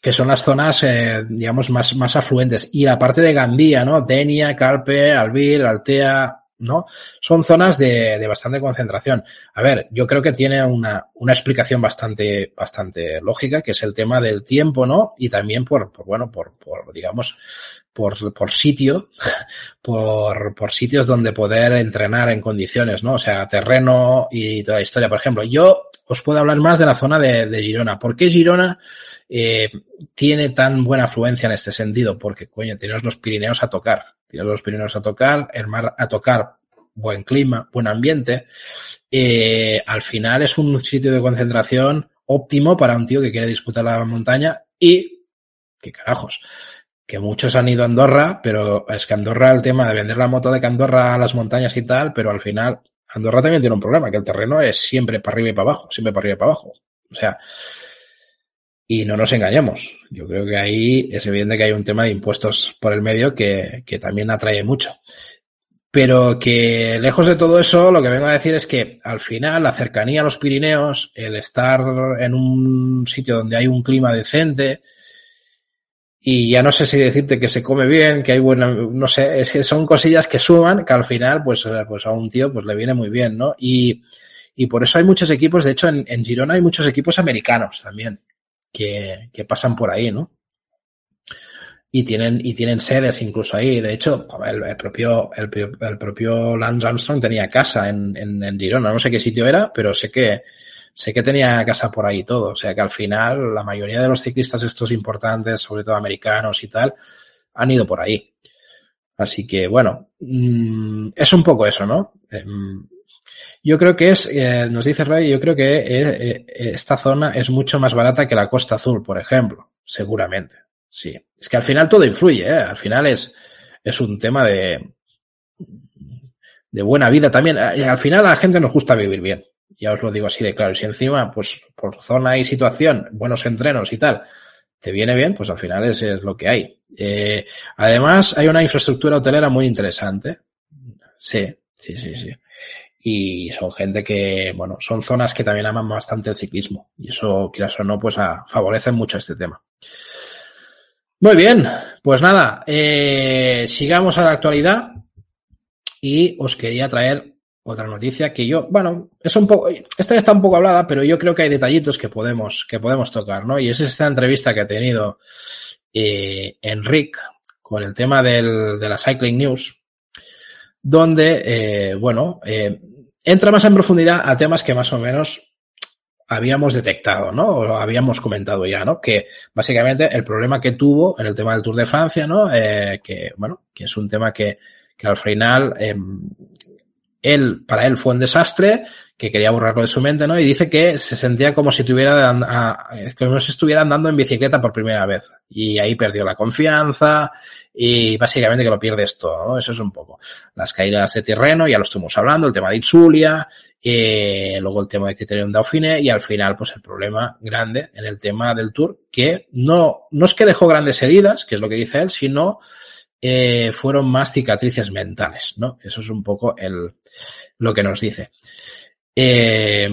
que son las zonas, eh, digamos, más, más afluentes. Y la parte de Gandía, ¿no? Denia, Calpe, Albir, Altea, ¿no? Son zonas de, de, bastante concentración. A ver, yo creo que tiene una, una explicación bastante, bastante lógica, que es el tema del tiempo, ¿no? Y también por, por bueno, por, por, digamos, por, por sitio, [laughs] por, por sitios donde poder entrenar en condiciones, ¿no? O sea, terreno y toda la historia. Por ejemplo, yo os puedo hablar más de la zona de, Girona. ¿Por qué Girona? eh, tiene tan buena afluencia en este sentido, porque, coño, tienes los Pirineos a tocar, tienes los Pirineos a tocar, el mar a tocar, buen clima, buen ambiente, eh, al final es un sitio de concentración óptimo para un tío que quiere disputar la montaña y, qué carajos, que muchos han ido a Andorra, pero es que Andorra, el tema de vender la moto de Andorra a las montañas y tal, pero al final Andorra también tiene un problema, que el terreno es siempre para arriba y para abajo, siempre para arriba y para abajo. O sea, y no nos engañemos. Yo creo que ahí es evidente que hay un tema de impuestos por el medio que, que también atrae mucho. Pero que lejos de todo eso, lo que vengo a decir es que al final la cercanía a los Pirineos, el estar en un sitio donde hay un clima decente, y ya no sé si decirte que se come bien, que hay buena, no sé, es que son cosillas que suman, que al final, pues, pues a un tío, pues le viene muy bien, ¿no? Y, y por eso hay muchos equipos, de hecho en, en Girona hay muchos equipos americanos también que, que pasan por ahí, ¿no? y tienen y tienen sedes incluso ahí. De hecho, el, el propio el, el, propio Lance Armstrong tenía casa en, en, en, Girona. No sé qué sitio era, pero sé que sé que tenía casa por ahí todo. O sea que al final la mayoría de los ciclistas estos importantes, sobre todo americanos y tal, han ido por ahí. Así que bueno, mmm, es un poco eso, ¿no? Eh, yo creo que es, eh, nos dice Ray, yo creo que eh, eh, esta zona es mucho más barata que la Costa Azul, por ejemplo. Seguramente. Sí. Es que al final todo influye, ¿eh? Al final es, es un tema de, de buena vida también. Al final a la gente nos gusta vivir bien. Ya os lo digo así de claro. Y si encima, pues por zona y situación, buenos entrenos y tal, te viene bien, pues al final es, es lo que hay. Eh, además, hay una infraestructura hotelera muy interesante. Sí, sí, sí, sí. Y son gente que, bueno, son zonas que también aman bastante el ciclismo. Y eso, quieras o no, pues a, favorece mucho este tema. Muy bien, pues nada, eh, sigamos a la actualidad y os quería traer otra noticia que yo, bueno, es un poco, esta está un poco hablada, pero yo creo que hay detallitos que podemos, que podemos tocar, ¿no? Y es esta entrevista que ha tenido eh, Enric con el tema del, de la Cycling News, donde, eh, bueno, eh, entra más en profundidad a temas que más o menos habíamos detectado, ¿no? O habíamos comentado ya, ¿no? Que básicamente el problema que tuvo en el tema del Tour de Francia, ¿no? Eh, que, bueno, que es un tema que, que al final eh, él, para él fue un desastre, que quería borrarlo de su mente, ¿no? Y dice que se sentía como si tuviera, como si estuviera andando en bicicleta por primera vez. Y ahí perdió la confianza y básicamente que lo pierdes todo, ¿no? Eso es un poco. Las caídas de terreno, ya lo estuvimos hablando, el tema de Itzulia, eh, luego el tema de Criterium Dauphiné y al final, pues el problema grande en el tema del Tour, que no, no es que dejó grandes heridas, que es lo que dice él, sino eh, fueron más cicatrices mentales, ¿no? Eso es un poco el, lo que nos dice. Eh,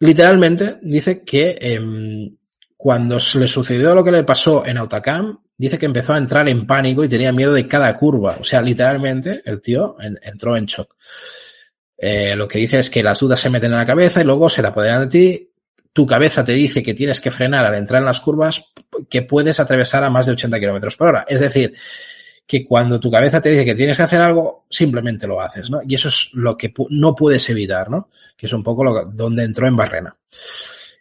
literalmente dice que eh, cuando le sucedió lo que le pasó en Autocam, dice que empezó a entrar en pánico y tenía miedo de cada curva. O sea, literalmente el tío en, entró en shock. Eh, lo que dice es que las dudas se meten en la cabeza y luego se la apoderan de ti tu cabeza te dice que tienes que frenar al entrar en las curvas, que puedes atravesar a más de 80 kilómetros por hora. Es decir, que cuando tu cabeza te dice que tienes que hacer algo, simplemente lo haces, ¿no? Y eso es lo que no puedes evitar, ¿no? Que es un poco lo, donde entró en Barrena.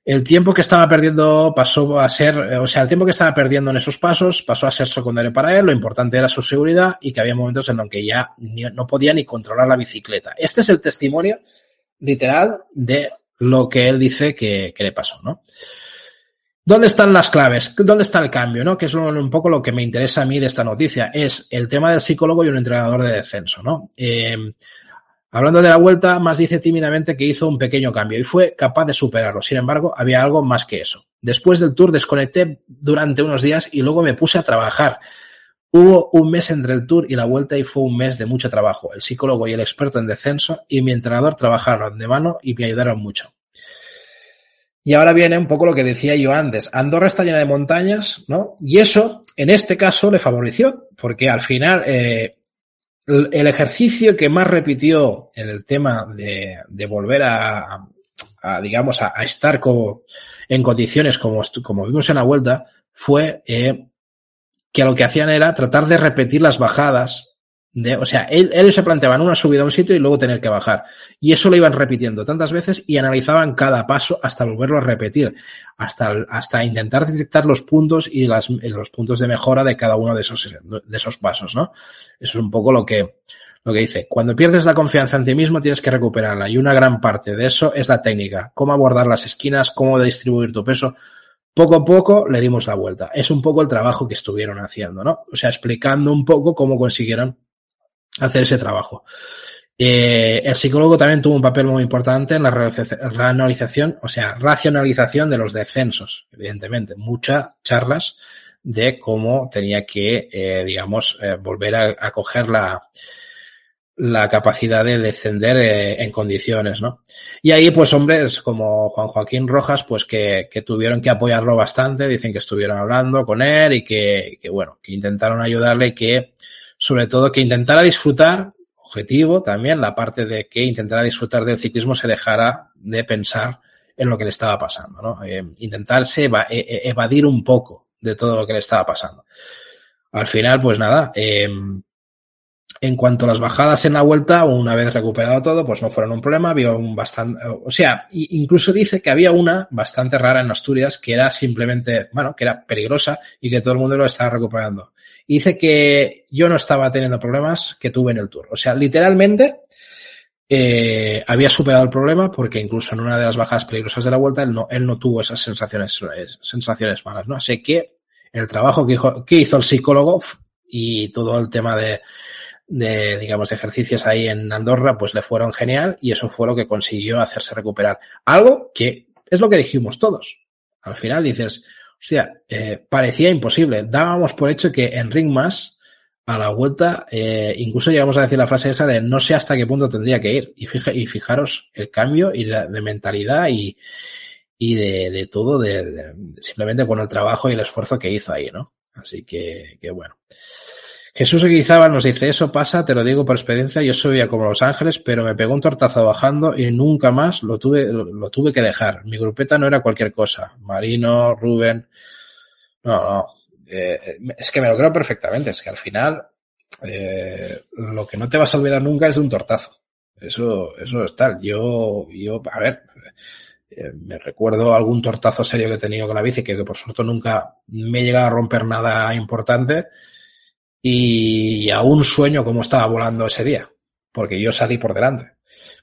El tiempo que estaba perdiendo pasó a ser, o sea, el tiempo que estaba perdiendo en esos pasos pasó a ser secundario para él, lo importante era su seguridad y que había momentos en los que ya no podía ni controlar la bicicleta. Este es el testimonio literal de lo que él dice que, le pasó, ¿no? ¿Dónde están las claves? ¿Dónde está el cambio? ¿no? Que es un poco lo que me interesa a mí de esta noticia. Es el tema del psicólogo y un entrenador de descenso. ¿no? Eh, hablando de la vuelta, más dice tímidamente que hizo un pequeño cambio y fue capaz de superarlo. Sin embargo, había algo más que eso. Después del tour desconecté durante unos días y luego me puse a trabajar. Hubo un mes entre el tour y la vuelta y fue un mes de mucho trabajo. El psicólogo y el experto en descenso y mi entrenador trabajaron de mano y me ayudaron mucho. Y ahora viene un poco lo que decía yo antes. Andorra está llena de montañas, ¿no? Y eso, en este caso, le favoreció, porque al final eh, el ejercicio que más repitió en el tema de, de volver a, digamos, a, a estar como, en condiciones como, como vimos en la vuelta, fue eh, que lo que hacían era tratar de repetir las bajadas. De, o sea, él, se planteaban una subida a un sitio y luego tener que bajar. Y eso lo iban repitiendo tantas veces y analizaban cada paso hasta volverlo a repetir, hasta, hasta intentar detectar los puntos y las, los puntos de mejora de cada uno de esos, de esos pasos, ¿no? Eso es un poco lo que, lo que dice. Cuando pierdes la confianza en ti mismo tienes que recuperarla y una gran parte de eso es la técnica, cómo abordar las esquinas, cómo distribuir tu peso, poco a poco le dimos la vuelta. Es un poco el trabajo que estuvieron haciendo, ¿no? O sea, explicando un poco cómo consiguieron hacer ese trabajo. Eh, el psicólogo también tuvo un papel muy importante en la racionalización, o sea, racionalización de los descensos, evidentemente. Muchas charlas de cómo tenía que, eh, digamos, eh, volver a, a coger la, la capacidad de descender eh, en condiciones, ¿no? Y ahí, pues, hombres como Juan Joaquín Rojas, pues que, que, tuvieron que apoyarlo bastante, dicen que estuvieron hablando con él y que, que, bueno, que intentaron ayudarle y que, sobre todo, que intentara disfrutar, objetivo también, la parte de que intentara disfrutar del ciclismo se dejara de pensar en lo que le estaba pasando, ¿no? Eh, intentarse eva e-, evadir un poco de todo lo que le estaba pasando. Al final, pues nada, eh, en cuanto a las bajadas en la vuelta, una vez recuperado todo, pues no fueron un problema. Había un bastante, o sea, incluso dice que había una bastante rara en Asturias que era simplemente, bueno, que era peligrosa y que todo el mundo lo estaba recuperando. Y dice que yo no estaba teniendo problemas que tuve en el tour. O sea, literalmente, eh, había superado el problema porque incluso en una de las bajadas peligrosas de la vuelta él no, él no tuvo esas sensaciones, sensaciones malas, ¿no? Así que el trabajo que hizo, que hizo el psicólogo y todo el tema de, de, digamos, ejercicios ahí en Andorra, pues le fueron genial y eso fue lo que consiguió hacerse recuperar. Algo que es lo que dijimos todos. Al final dices, hostia, eh, parecía imposible. Dábamos por hecho que en Ring Más, a la vuelta, eh, incluso llegamos a decir la frase esa de no sé hasta qué punto tendría que ir. Y, fija, y fijaros el cambio y de, de mentalidad y, y de, de todo, de, simplemente con el trabajo y el esfuerzo que hizo ahí, ¿no? Así que, que bueno. Jesús Eguizábal nos dice, eso pasa, te lo digo por experiencia, yo subía como Los Ángeles, pero me pegó un tortazo bajando y nunca más lo tuve, lo, tuve que dejar. Mi grupeta no era cualquier cosa. Marino, Rubén, no, no. Eh, es que me lo creo perfectamente, es que al final eh, lo que no te vas a olvidar nunca es de un tortazo. Eso, eso es tal. Yo, yo, a ver, eh, me recuerdo algún tortazo serio que he tenido con la bici, que, que por suerte nunca me he llegado a romper nada importante y aún sueño cómo estaba volando ese día, porque yo salí por delante.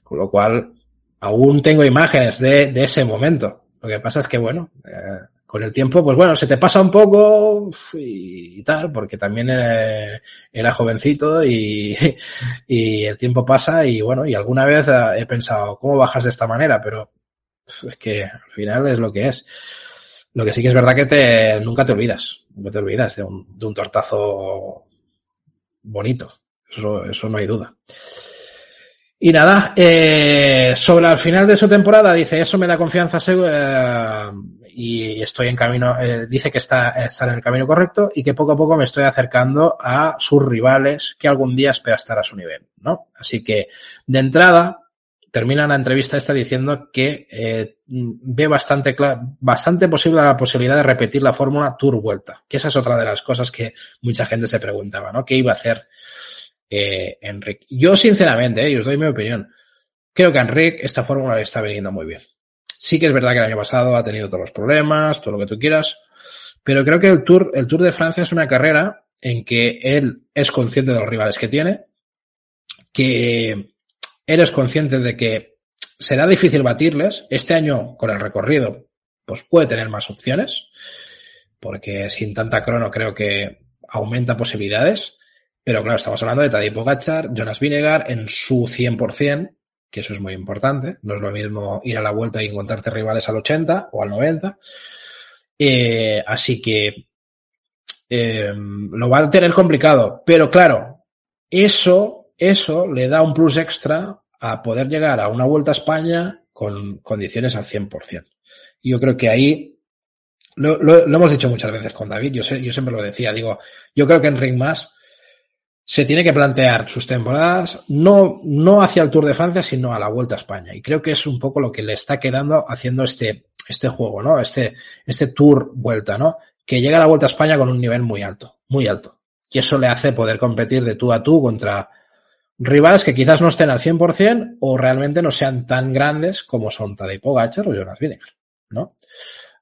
Con lo cual, aún tengo imágenes de, ese momento. Lo que pasa es que, bueno, eh, con el tiempo, pues bueno, se te pasa un poco y, tal, porque también era, era jovencito [laughs] y, el tiempo pasa y bueno, y alguna vez he pensado, ¿cómo bajas de esta manera? Pero es que al final es lo que es. Lo que sí que es verdad que te, nunca te olvidas, nunca te olvidas de un, de un tortazo bonito. Eso, eso no hay duda. Y nada, eh, sobre el final de su temporada dice, eso me da confianza eh, y estoy en camino, eh, dice que está, está en el camino correcto y que poco a poco me estoy acercando a sus rivales que algún día espera estar a su nivel, ¿no? Así que, de entrada, termina la entrevista esta diciendo que eh, ve bastante, bastante posible la posibilidad de repetir la fórmula Tour Vuelta, que esa es otra de las cosas que mucha gente se preguntaba, ¿no? ¿Qué iba a hacer eh, Enric? Yo, sinceramente, eh, os doy mi opinión, creo que a Enric esta fórmula le está viniendo muy bien. Sí que es verdad que el año pasado ha tenido todos los problemas, todo lo que tú quieras, pero creo que el Tour, el Tour de Francia es una carrera en que él es consciente de los rivales que tiene, que eres consciente de que será difícil batirles. Este año, con el recorrido, pues puede tener más opciones, porque sin tanta crono creo que aumenta posibilidades. Pero claro, estamos hablando de Tadej Pogacar, Jonas Vinegar en su 100%, que eso es muy importante. No es lo mismo ir a la vuelta y encontrarte rivales al 80 o al 90. Eh, así que eh, lo va a tener complicado. Pero claro, eso eso le da un plus extra a poder llegar a una vuelta a España con condiciones al 100%. Y yo creo que ahí, lo, hemos dicho muchas veces con David, yo, yo siempre lo decía, digo, yo creo que en Ring Más se tiene que plantear sus temporadas no, no hacia el Tour de Francia, sino a la Vuelta a España. Y creo que es un poco lo que le está quedando haciendo este, este juego, ¿no? Este, este Tour Vuelta, ¿no? Que llega a la Vuelta a España con un nivel muy alto, muy alto. Y eso le hace poder competir de tú a tú contra rivales que quizás no estén al 100% o realmente no sean tan grandes como son Tadej Pogacar o Jonas Vingegaard, ¿no?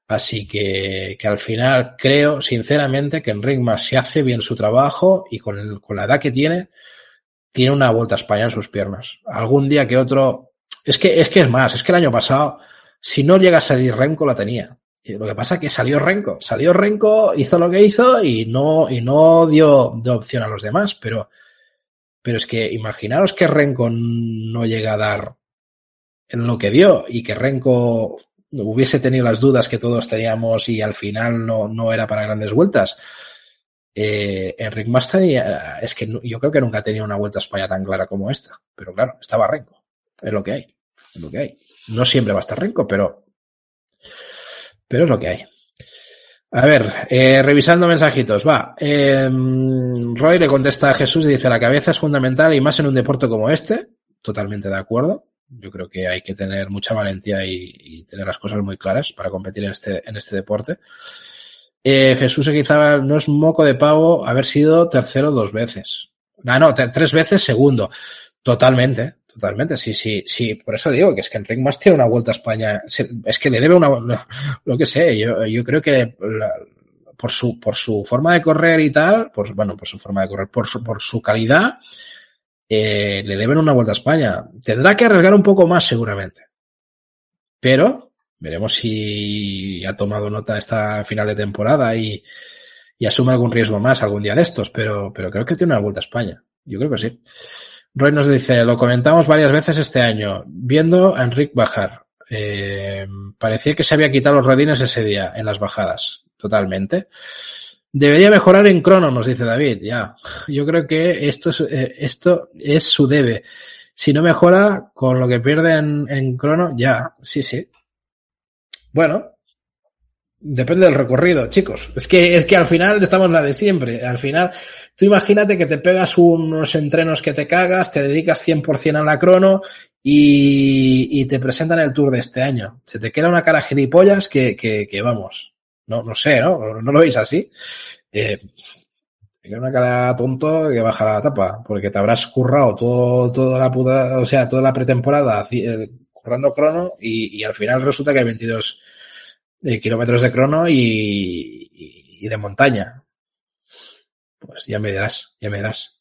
Así que, que al final creo sinceramente que en Ringmas si hace bien su trabajo y con, el, con la edad que tiene, tiene una vuelta a España en sus piernas. Algún día que otro, es que, es que es más, es que el año pasado, si no llega a salir Renko, la tenía. Lo que pasa es que salió Renko, salió Renko, hizo lo que hizo y no, y no dio, dio opción a los demás, pero, pero es que imaginaros que Renko no llega a dar en lo que dio y que Renko hubiese tenido las dudas que todos teníamos y al final no, no era para grandes vueltas. Eh, Enric Mas tenía, es que yo creo que nunca ha tenido una vuelta a España tan clara como esta. Pero claro, estaba Renko. Es lo que hay. Es lo que hay. No siempre va a estar Renko, pero, pero es lo que hay. A ver, eh, revisando mensajitos, va. Eh, Roy le contesta a Jesús y dice, la cabeza es fundamental y más en un deporte como este. Totalmente de acuerdo. Yo creo que hay que tener mucha valentía y, tener las cosas muy claras para competir en este, en este deporte. Eh, Jesús quizá no es moco de pavo haber sido tercero dos veces. No, no, tres veces segundo. Totalmente, totalmente. Sí, sí, sí. Por eso digo que es que Enric Mas tiene una vuelta a España. Es que le debe una, [laughs] lo que sé. Yo, yo creo que la, por su, por su forma de correr y tal, por, bueno, por su forma de correr, por su, por su calidad, eh, le deben una vuelta a España. Tendrá que arriesgar un poco más seguramente. Pero veremos si ha tomado nota esta final de temporada y, y asume algún riesgo más algún día de estos, pero, pero creo que tiene una vuelta a España. Yo creo que sí. Roy nos dice, lo comentamos varias veces este año, viendo a Enric bajar. Eh, parecía que se había quitado los rodines ese día en las bajadas. totalmente. Debería mejorar en crono, nos dice David. Ya, yo creo que esto es, eh, esto es su debe. Si no mejora con lo que pierde en, en crono, ya, sí, sí. Bueno, Depende del recorrido, chicos. Es que, es que al final estamos la de siempre. Al final, tú imagínate que te pegas unos entrenos que te cagas, te dedicas 100% a la crono y, te presentan el tour de este año. Se te queda una cara gilipollas que, que, que vamos. No, no sé, ¿no? ¿No lo veis así? Eh, te queda una cara tonto que baja la tapa, porque te habrás currado todo, toda la puta, o sea, toda la pretemporada eh, currando crono y, y al final resulta que hay 22 de kilómetros de crono y, de montaña. Pues ya me dirás, ya me dirás.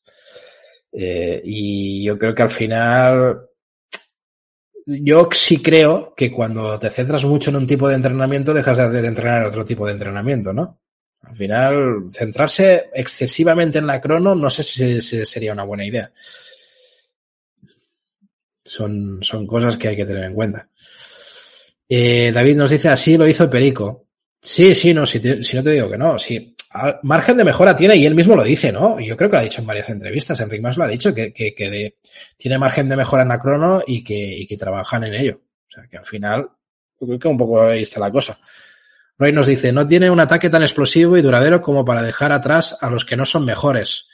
Eh, y yo creo que al final, yo sí creo que cuando te centras mucho en un tipo de entrenamiento, dejas de, entrenar en otro tipo de entrenamiento, ¿no? Al final, centrarse excesivamente en la crono, no sé si, si sería una buena idea. Son, son cosas que hay que tener en cuenta. Eh, David nos dice, así lo hizo Perico. Sí, sí, no, si, no te digo que no, sí. Margen de mejora tiene y él mismo lo dice, ¿no? Yo creo que lo ha dicho en varias entrevistas. Enrique Mas lo ha dicho, que, tiene margen de mejora en la crono y que, trabajan en ello. O sea, que al final, creo que un poco ahí está la cosa. Roy nos dice, no tiene un ataque tan explosivo y duradero como para dejar atrás a los que no son mejores.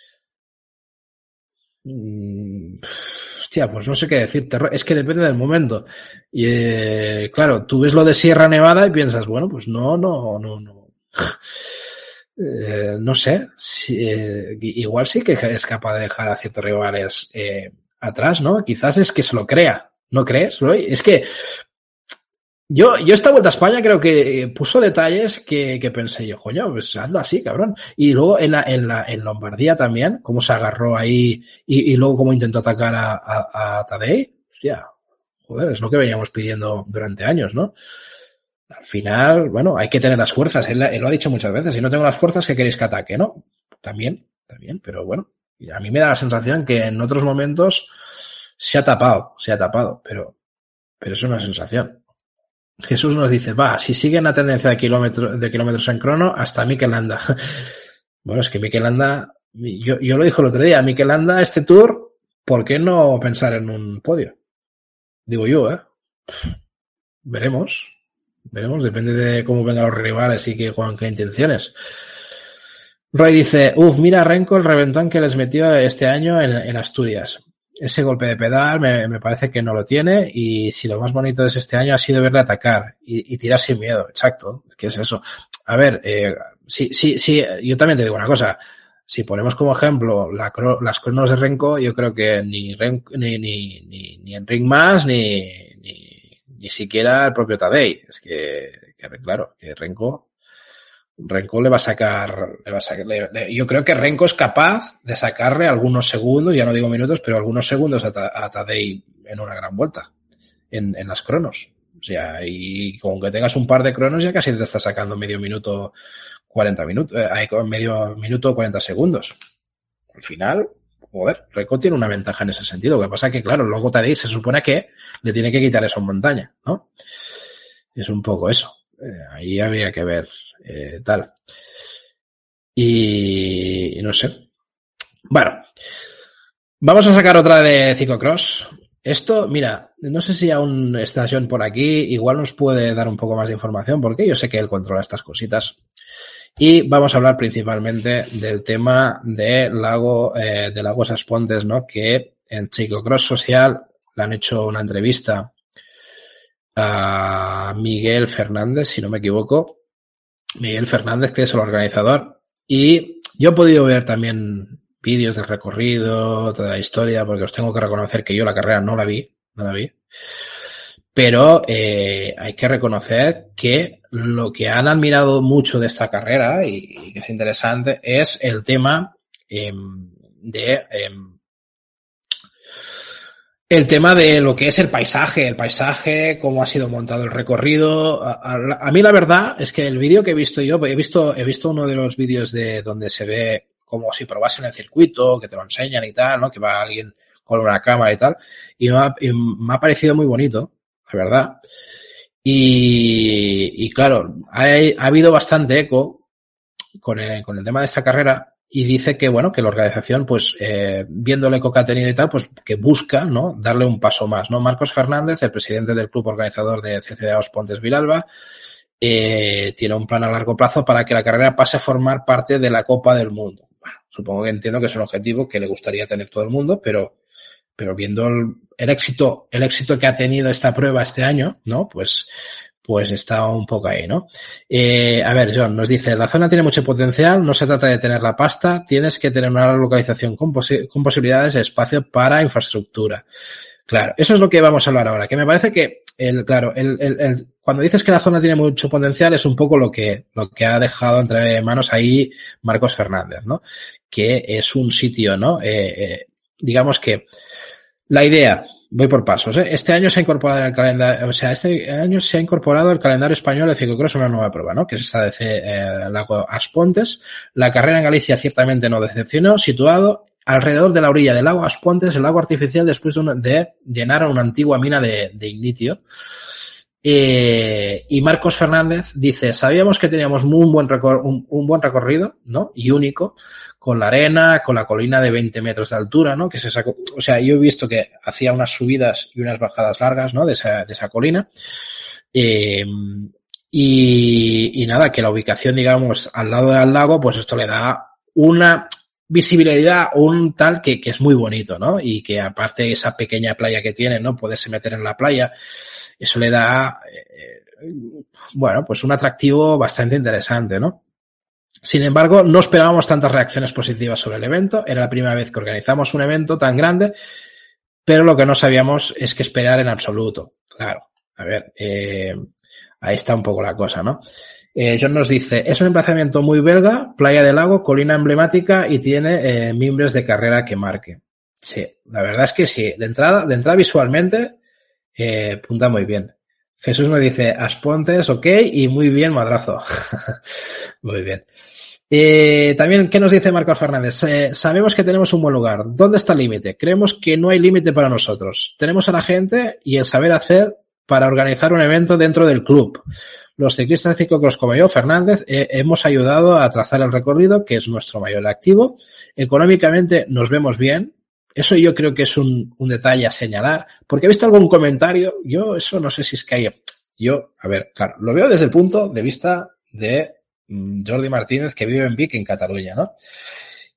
Mm, hostia, pues no sé qué decirte. Es que depende del momento. Y eh, claro, tú ves lo de Sierra Nevada y piensas, bueno, pues no, no, no, no. [sighs] Eh, no sé. Si, eh, igual sí que es capaz de dejar a ciertos rivales atrás, ¿no? Quizás es que se lo crea. ¿No crees, Roy? Es que yo, yo esta vuelta a España creo que puso detalles que, que pensé yo, coño, pues hazlo así, cabrón. Y luego en la, en la, en Lombardía también, cómo se agarró ahí y, y luego cómo intentó atacar a, a, a Tadei. Hostia, joder, es lo que veníamos pidiendo durante años, ¿no? Al final, bueno, hay que tener las fuerzas. Él, él lo ha dicho muchas veces. Si no tengo las fuerzas, ¿qué queréis que ataque, no? También, también, pero bueno. A mí me da la sensación que en otros momentos se ha tapado, se ha tapado, pero, pero es una sensación. Jesús nos dice, va, si siguen la tendencia de, kilómetros de kilómetros en crono, hasta Mikel Anda. [laughs] bueno, es que Mikel Anda, yo, yo lo dijo el otro día, Mikel Anda, este tour, ¿por qué no pensar en un podio? Digo yo, ¿eh? Veremos, veremos, depende de cómo vengan los rivales y que, con qué intenciones. Roy dice, uff, mira Renko el reventón que les metió este año en, en Asturias ese golpe de pedal me, me, parece que no lo tiene y si lo más bonito de este año ha sido verle atacar y, y tirar sin miedo, exacto, ¿qué es eso? A ver, eh, sí, sí, sí, yo también te digo una cosa, si ponemos como ejemplo la, las cronos de Renko, yo creo que ni, Ren, ni, ni, ni, ni en Ring más ni, ni, ni siquiera el propio Tadei, es que, que claro, que Renko Renko le va a sacar, le va a sacar le, le, yo creo que Renko es capaz de sacarle algunos segundos, ya no digo minutos, pero algunos segundos a, Tadei en una gran vuelta, en, en, las cronos. O sea, y con que tengas un par de cronos ya casi te está sacando medio minuto, 40 minutos, eh, medio minuto, 40 segundos. Al final, joder, Renko tiene una ventaja en ese sentido. Lo que pasa que, claro, luego Tadei se supone que le tiene que quitar esa montaña, ¿no? Es un poco eso. Eh, ahí habría que ver eh, tal. Y, y, no sé. Bueno, vamos a sacar otra de ciclocross. Esto, mira, no sé si aún está John por aquí, igual nos puede dar un poco más de información porque yo sé que él controla estas cositas. Y vamos a hablar principalmente del tema de Lago, eh, de Lagos Aspontes, ¿no? Que en Ciclocross Social le han hecho una entrevista a Miguel Fernández, si no me equivoco, Miguel Fernández, que es el organizador. Y yo he podido ver también vídeos del recorrido, toda la historia, porque os tengo que reconocer que yo la carrera no la vi, no la vi. Pero eh, hay que reconocer que lo que han admirado mucho de esta carrera y, que es interesante es el tema eh, de eh, el tema de lo que es el paisaje, el paisaje, cómo ha sido montado el recorrido. A, mí la verdad es que el vídeo que he visto yo, he visto, he visto uno de los vídeos de donde se ve como si probasen el circuito, que te lo enseñan y tal, ¿no? Que va alguien con una cámara y tal. Y me ha, y me ha parecido muy bonito, la verdad. Y, claro, ha, ha, habido bastante eco con el, con el tema de esta carrera y dice que, bueno, que la organización, pues, eh, viendo el eco que ha tenido y tal, pues, que busca, ¿no? Darle un paso más, ¿no? Marcos Fernández, el presidente del club organizador de CCDA Os Pontes Vilalba, eh, tiene un plan a largo plazo para que la carrera pase a formar parte de la Copa del Mundo. Bueno, supongo que entiendo que es un objetivo que le gustaría tener todo el mundo, pero, pero viendo el, el éxito, el éxito que ha tenido esta prueba este año, ¿no? Pues, pues está un poco ahí, ¿no? Eh, a ver, John nos dice, la zona tiene mucho potencial, no se trata de tener la pasta, tienes que tener una localización con, posi con posibilidades de espacio para infraestructura. Claro, eso es lo que vamos a hablar ahora, que me parece que el, claro, el, el, el, cuando dices que la zona tiene mucho potencial es un poco lo que, lo que ha dejado entre manos ahí Marcos Fernández, ¿no? Que es un sitio, ¿no? Eh, eh, digamos que la idea, voy por pasos, ¿eh? este año se ha incorporado en el calendario, o sea, este año se ha incorporado el calendario español de ciclocross una nueva prueba, ¿no? Que es esta de eh, Lago Aspontes. La carrera en Galicia ciertamente no decepcionó, situado alrededor de la orilla del lago Aspontes, el lago artificial después de, una, de llenar una antigua mina de, de ignitio. Eh, y Marcos Fernández dice, sabíamos que teníamos muy buen un, un, buen recorrido, ¿no? Y único, con la arena, con la colina de 20 metros de altura, ¿no? Que se sacó, o sea, yo he visto que hacía unas subidas y unas bajadas largas, ¿no? De esa, de esa colina. Eh, y, nada, que la ubicación, digamos, al lado del lago, pues esto le da una visibilidad, un tal que, que, es muy bonito, ¿no? Y que aparte esa pequeña playa que tiene, ¿no? Poderse meter en la playa, eso le da, eh, bueno, pues un atractivo bastante interesante, ¿no? Sin embargo, no esperábamos tantas reacciones positivas sobre el evento. Era la primera vez que organizamos un evento tan grande, pero lo que no sabíamos es que esperar en absoluto. Claro, a ver, eh, ahí está un poco la cosa, ¿no? Eh, John nos dice, es un emplazamiento muy belga, playa del lago, colina emblemática y tiene eh, mimbres de carrera que marque. Sí, la verdad es que sí. De entrada, de entrada visualmente, eh, punta muy bien. Jesús nos dice, Aspontes, ok, y muy bien, madrazo. [laughs] muy bien. Eh, también, ¿qué nos dice Marcos Fernández? Eh, sabemos que tenemos un buen lugar. ¿Dónde está el límite? Creemos que no hay límite para nosotros. Tenemos a la gente y el saber hacer para organizar un evento dentro del club. Los ciclistas de ciclocross como yo, Fernández, eh, hemos ayudado a trazar el recorrido, que es nuestro mayor activo. Económicamente nos vemos bien. Eso yo creo que es un, un, detalle a señalar, porque he visto algún comentario, yo eso no sé si es que hay, yo, a ver, claro, lo veo desde el punto de vista de Jordi Martínez que vive en Vic, en Cataluña, ¿no?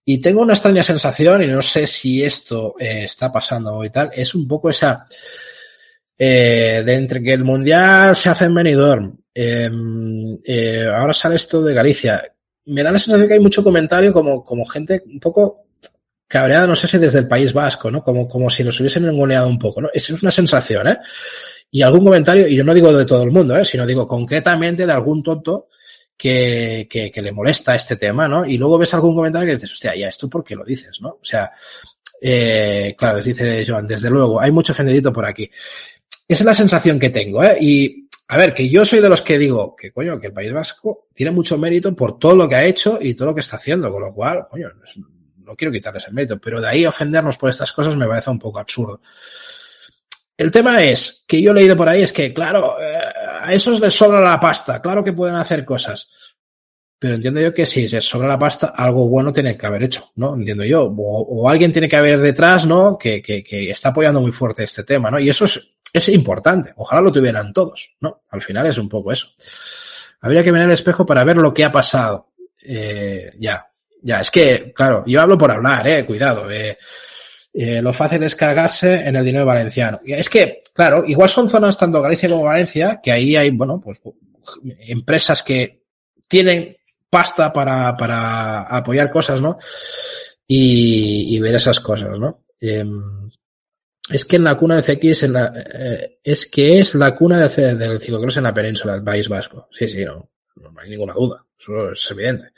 Y tengo una extraña sensación, y no sé si esto eh, está pasando y tal, es un poco esa, eh, de entre que el Mundial se hace en Benidorm, eh, eh, ahora sale esto de Galicia. Me da la sensación que hay mucho comentario como, como gente un poco cabreada, no sé si desde el País Vasco, ¿no? Como, como si nos hubiesen engoleado un poco, ¿no? Esa es una sensación, ¿eh? Y algún comentario, y yo no digo de todo el mundo, ¿eh? Sino digo concretamente de algún tonto que, que, que le molesta este tema, ¿no? Y luego ves algún comentario que dices, hostia, ya, ¿esto por qué lo dices, no? O sea, eh, claro, dice Joan, desde luego, hay mucho ofendidito por aquí. Esa es la sensación que tengo, ¿eh? Y, a ver, que yo soy de los que digo que, coño, que el País Vasco tiene mucho mérito por todo lo que ha hecho y todo lo que está haciendo, con lo cual, coño, no quiero quitarles el mérito, pero de ahí ofendernos por estas cosas me parece un poco absurdo. El tema es, que yo he leído por ahí, es que, claro, eh, a esos les sobra la pasta, claro que pueden hacer cosas. Pero entiendo yo que si se sobra la pasta, algo bueno tiene que haber hecho, ¿no? Entiendo yo. O, alguien tiene que haber detrás, ¿no? Que, que, que, está apoyando muy fuerte este tema, ¿no? Y eso es, es importante. Ojalá lo tuvieran todos, ¿no? Al final es un poco eso. Habría que mirar el espejo para ver lo que ha pasado. Eh, ya, ya, es que, claro, yo hablo por hablar, eh, cuidado. Eh, eh, lo fácil es cargarse en el dinero valenciano. Es que, claro, igual son zonas tanto Galicia como Valencia, que ahí hay, bueno, pues empresas que tienen pasta para, para apoyar cosas, ¿no? Y, ver esas cosas, ¿no? Eh, es que en la cuna de CX eh, es que es la cuna de, del ciclocross en la península del País Vasco. Sí, sí, no, no hay ninguna duda. Eso es evidente.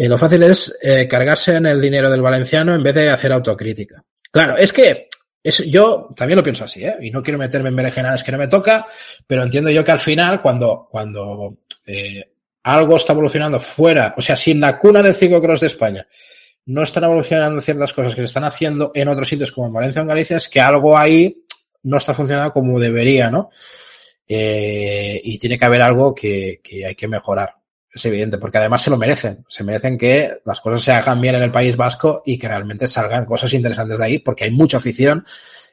Eh, lo fácil es eh, cargarse en el dinero del valenciano en vez de hacer autocrítica. Claro, es que es, yo también lo pienso así, ¿eh? Y no quiero meterme en berenjenales que no me toca, pero entiendo yo que al final, cuando, cuando eh, algo está evolucionando fuera, o sea, si en la cuna del ciclocross de España no están evolucionando ciertas cosas que se están haciendo en otros sitios como en Valencia o en Galicia, es que algo ahí no está funcionando como debería, ¿no? Eh, y tiene que haber algo que, que hay que mejorar. Es evidente, porque además se lo merecen. Se merecen que las cosas se hagan bien en el País Vasco y que realmente salgan cosas interesantes de ahí, porque hay mucha afición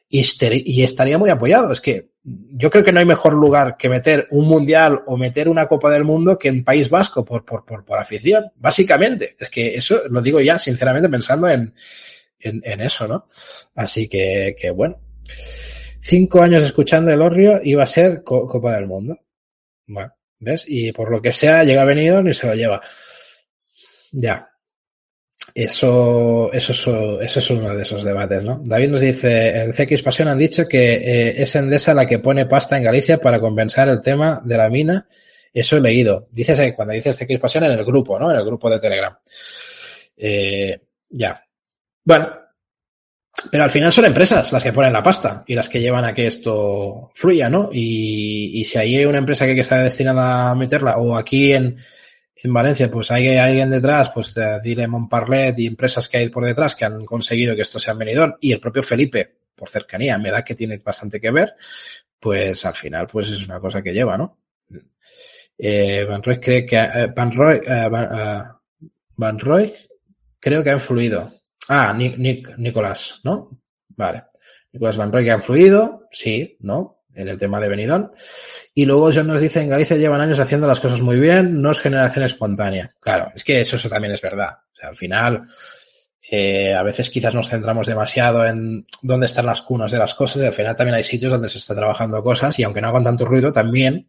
y, estaría muy apoyado. Es que yo creo que no hay mejor lugar que meter un mundial o meter una Copa del Mundo que en País Vasco por, por, por, por afición, básicamente. Es que eso lo digo ya sinceramente pensando en, en, en eso, ¿no? Así que, que bueno. Cinco años escuchando el Orrio iba a ser Copa del Mundo. Bueno, ¿ves? Y por lo que sea, llega venido ni se lo lleva. Ya, eso, eso, es, eso es uno de esos debates, ¿no? David nos dice, en CX Pasión han dicho que eh, es Endesa la que pone pasta en Galicia para compensar el tema de la mina. Eso he leído. Dices, eh, cuando dices CX Pasión en el grupo, ¿no? En el grupo de Telegram. Eh, ya. Bueno. Pero al final son empresas las que ponen la pasta y las que llevan a que esto fluya, ¿no? Y, y si hay una empresa que está destinada a meterla, o aquí en, en Valencia, pues hay alguien detrás, pues Dile Montparlet y empresas que hay por detrás que han conseguido que esto sea venidor y el propio Felipe, por cercanía, me da que tiene bastante que ver, pues al final, pues es una cosa que lleva, ¿no? Eh, Van Roy cree que, eh, Van Roy, eh, Van, uh, Van, Roy creo que ha influido. Ah, Nick, Nick, Nicolás, ¿no? Vale. Nicolás Van Roy que ha influido, sí, ¿no? en el tema de Benidorm. Y luego John nos dice, en Galicia llevan años haciendo las cosas muy bien, no es generación espontánea. Claro, es que eso, eso también es verdad. O sea, al final, eh, a veces quizás nos centramos demasiado en dónde están las cunas de las cosas y al final también hay sitios donde se está trabajando cosas y aunque no hagan tanto ruido, también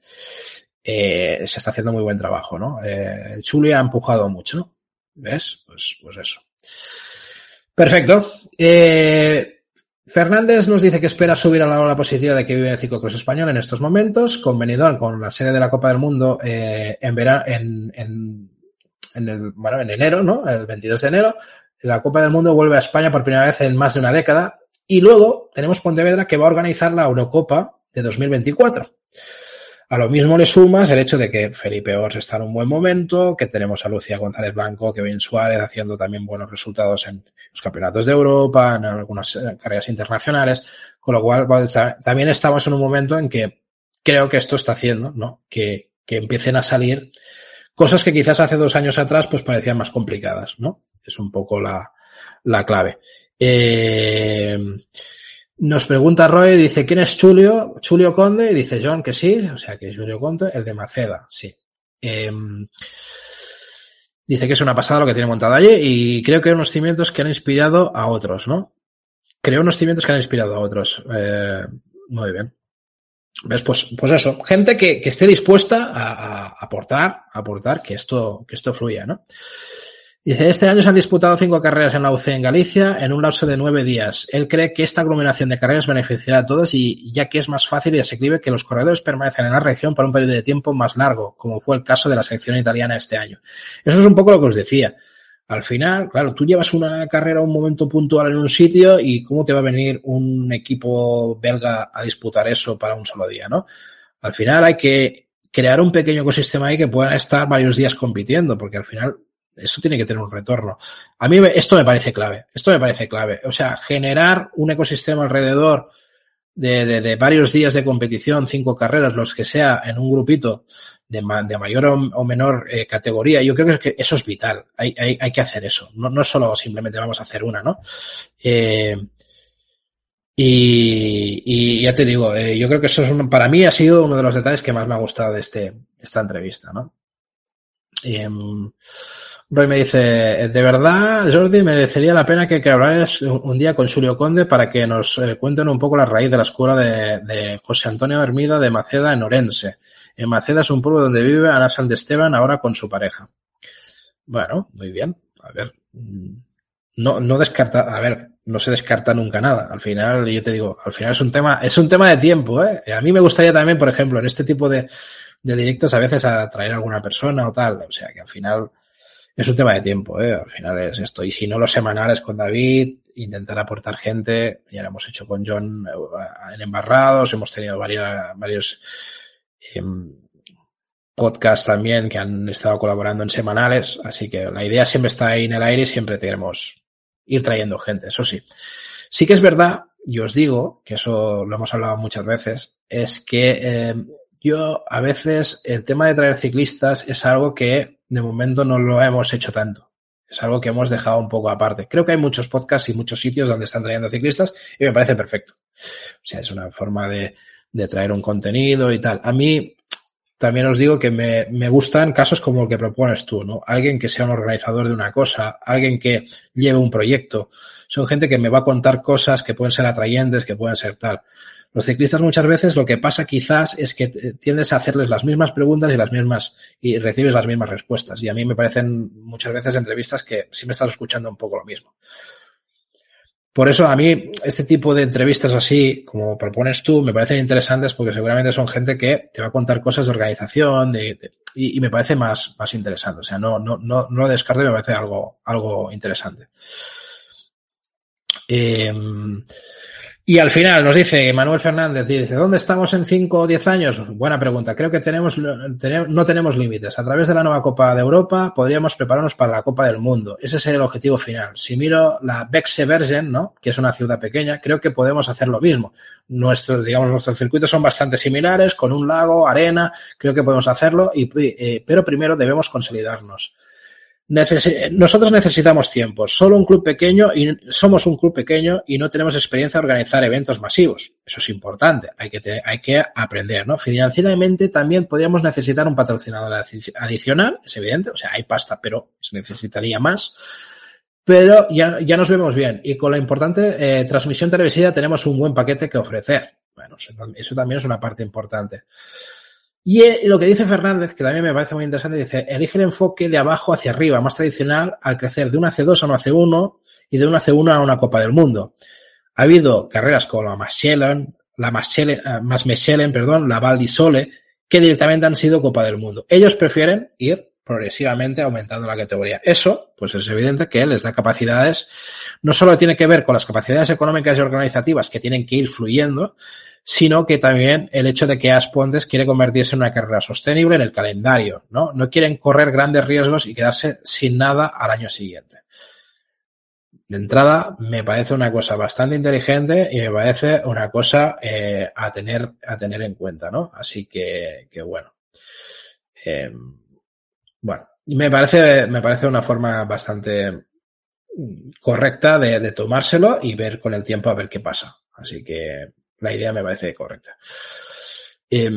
eh, se está haciendo muy buen trabajo, ¿no? Eh, Chuli ha empujado mucho, ¿ves? Pues, pues eso. Perfecto. Eh, Fernández nos dice que espera subir a la ola positiva de que vive el ciclocross español en estos momentos, con con la serie de la Copa del Mundo eh, en, verano, en, en, en, el, bueno, en enero, ¿no? El 22 de enero. La Copa del Mundo vuelve a España por primera vez en más de una década. Y luego tenemos Pontevedra que va a organizar la Eurocopa de 2024. A lo mismo le sumas el hecho de que Felipe Ors está en un buen momento, que tenemos a Lucía González Blanco, Kevin Suárez haciendo también buenos resultados en los campeonatos de Europa, en algunas eh, carreras internacionales, con lo cual también estamos en un momento en que creo que esto está haciendo, ¿no? Que, que empiecen a salir cosas que quizás hace dos años atrás pues parecían más complicadas, ¿no? Es un poco la, la clave. Eh, nos pregunta Roy, dice, ¿quién es Julio? Julio Conde, y dice John que sí, o sea que es Julio Conde, el de Maceda, sí. Eh, dice que es una pasada lo que tiene montado allí y creo que hay unos cimientos que han inspirado a otros, ¿no? Creo unos cimientos que han inspirado a otros. Eh, muy bien. ¿Ves? Pues, pues eso, gente que, que esté dispuesta a, a, aportar, a aportar que esto, que esto fluya, ¿no? Dice, este año se han disputado cinco carreras en la UC en Galicia en un lapso de nueve días. Él cree que esta aglomeración de carreras beneficiará a todos y ya que es más fácil y asequible que los corredores permanezcan en la región por un periodo de tiempo más largo, como fue el caso de la selección italiana este año. Eso es un poco lo que os decía. Al final, claro, tú llevas una carrera a un momento puntual en un sitio y cómo te va a venir un equipo belga a disputar eso para un solo día, ¿no? Al final hay que crear un pequeño ecosistema ahí que puedan estar varios días compitiendo, porque al final eso tiene que tener un retorno. A mí esto me parece clave, esto me parece clave. O sea, generar un ecosistema alrededor de, de, varios días de competición, cinco carreras, los que sea, en un grupito de, de mayor o, menor eh, categoría, yo creo que eso es vital. Hay, hay, hay que hacer eso. No, no solo simplemente vamos a hacer una, ¿no? Eh, y, ya te digo, eh, yo creo que eso es un, para mí ha sido uno de los detalles que más me ha gustado de, este, esta entrevista, ¿no? Roy me dice, de verdad, Jordi, merecería la pena que, que un día con Julio Conde para que nos eh, cuenten un poco la raíz de la escuela de, de, José Antonio Hermida de Maceda en Orense. En Maceda es un pueblo donde vive Ana San de Esteban ahora con su pareja. Bueno, muy bien. A ver, mm, no, no descarta, a ver, no se descarta nunca nada. Al final, yo te digo, al final es un tema, es un tema de tiempo, ¿eh? A mí me gustaría también, por ejemplo, en este tipo de, de directos a veces a traer a alguna persona o tal. O sea, que al final, es un tema de tiempo, ¿eh? Al final es esto. Y si no los semanales con David, intentar aportar gente, ya lo hemos hecho con John eh, en Embarrados, hemos tenido varios, eh, podcasts también que han estado colaborando en semanales, así que la idea siempre está ahí en el aire y siempre queremos ir trayendo gente, eso sí. Sí que es verdad, y os digo, que eso lo hemos hablado muchas veces, es que eh, yo a veces el tema de traer ciclistas es algo que de momento no lo hemos hecho tanto. Es algo que hemos dejado un poco aparte. Creo que hay muchos podcasts y muchos sitios donde están trayendo ciclistas y me parece perfecto. O sea, es una forma de, de traer un contenido y tal. A mí también os digo que me, me, gustan casos como el que propones tú, ¿no? Alguien que sea un organizador de una cosa, alguien que lleve un proyecto. Son gente que me va a contar cosas que pueden ser atrayentes, que pueden ser tal. Los ciclistas muchas veces lo que pasa quizás es que tiendes a hacerles las mismas preguntas y las mismas, y recibes las mismas respuestas. Y a mí me parecen muchas veces entrevistas que sí me estás escuchando un poco lo mismo. Por eso a mí este tipo de entrevistas así, como propones tú, me parecen interesantes porque seguramente son gente que te va a contar cosas de organización y, me parece más, más interesante. O sea, no, no, no, no lo descarto me parece algo, algo interesante. Eh, y al final nos dice Manuel Fernández, dice, ¿dónde estamos en 5 o 10 años? Buena pregunta. Creo que tenemos, no tenemos límites. A través de la nueva Copa de Europa podríamos prepararnos para la Copa del Mundo. Ese sería el objetivo final. Si miro la Bexebergen, ¿no? Que es una ciudad pequeña, creo que podemos hacer lo mismo. Nuestros, digamos, nuestros circuitos son bastante similares, con un lago, arena, creo que podemos hacerlo, y, eh, pero primero debemos consolidarnos. Nosotros necesitamos tiempo. Solo un club pequeño y somos un club pequeño y no tenemos experiencia de organizar eventos masivos. Eso es importante. Hay que, hay que aprender, ¿no? Financieramente también podríamos necesitar un patrocinador adicional, es evidente. O sea, hay pasta, pero se necesitaría más. Pero ya, ya nos vemos bien. Y con la importante eh, transmisión televisiva tenemos un buen paquete que ofrecer. Bueno, eso también es una parte importante. Y eh, lo que dice Fernández, que también me parece muy interesante, dice, elige el enfoque de abajo hacia arriba, más tradicional, al crecer de una C2 a una C1 y de una C1 a una Copa del Mundo. Ha habido carreras como la Machelen, la más Mechelen, perdón, la Val di Sole, que directamente han sido Copa del Mundo. Ellos prefieren ir progresivamente aumentando la categoría. Eso, pues es evidente que les da capacidades, no solo tiene que ver con las capacidades económicas y organizativas que tienen que ir fluyendo, sino que también el hecho de que Aspontes quiere convertirse en una carrera sostenible en el calendario, ¿no? No quieren correr grandes riesgos y quedarse sin nada al año siguiente. De entrada, me parece una cosa bastante inteligente y me parece una cosa eh, a tener a tener en cuenta, ¿no? Así que, que bueno. Eh, bueno, me parece, me parece una forma bastante correcta de, tomárselo y ver con el tiempo a ver qué pasa. Así que la idea me parece correcta. Eh,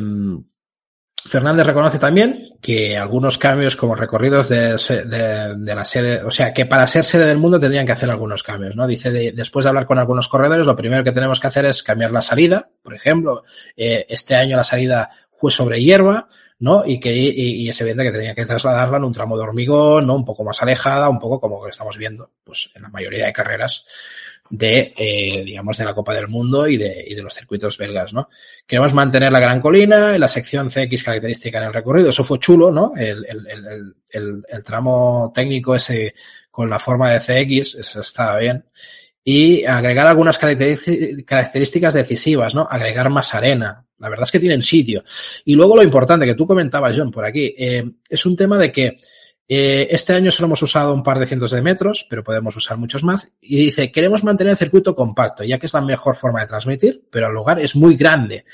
Fernández reconoce también que algunos cambios como recorridos de, de, de, la sede, o sea, que para ser sede del mundo tendrían que hacer algunos cambios, ¿no? Dice, de, después de hablar con algunos corredores, lo primero que tenemos que hacer es cambiar la salida. Por ejemplo, eh, este año la salida sobre hierba, ¿no? Y que y, y es evidente que tenía que trasladarla en un tramo de hormigón, ¿no? Un poco más alejada, un poco como estamos viendo, pues en la mayoría de carreras de, eh, digamos, de la Copa del Mundo y de, y de los circuitos belgas, ¿no? Queremos mantener la Gran Colina, la sección CX característica en el recorrido, eso fue chulo, ¿no? El, el, el, el, el tramo técnico ese con la forma de CX, eso estaba bien. Y agregar algunas características decisivas, ¿no? Agregar más arena. La verdad es que tienen sitio. Y luego lo importante que tú comentabas, John, por aquí, eh, es un tema de que eh, este año solo hemos usado un par de cientos de metros, pero podemos usar muchos más. Y dice, queremos mantener el circuito compacto, ya que es la mejor forma de transmitir, pero el lugar es muy grande.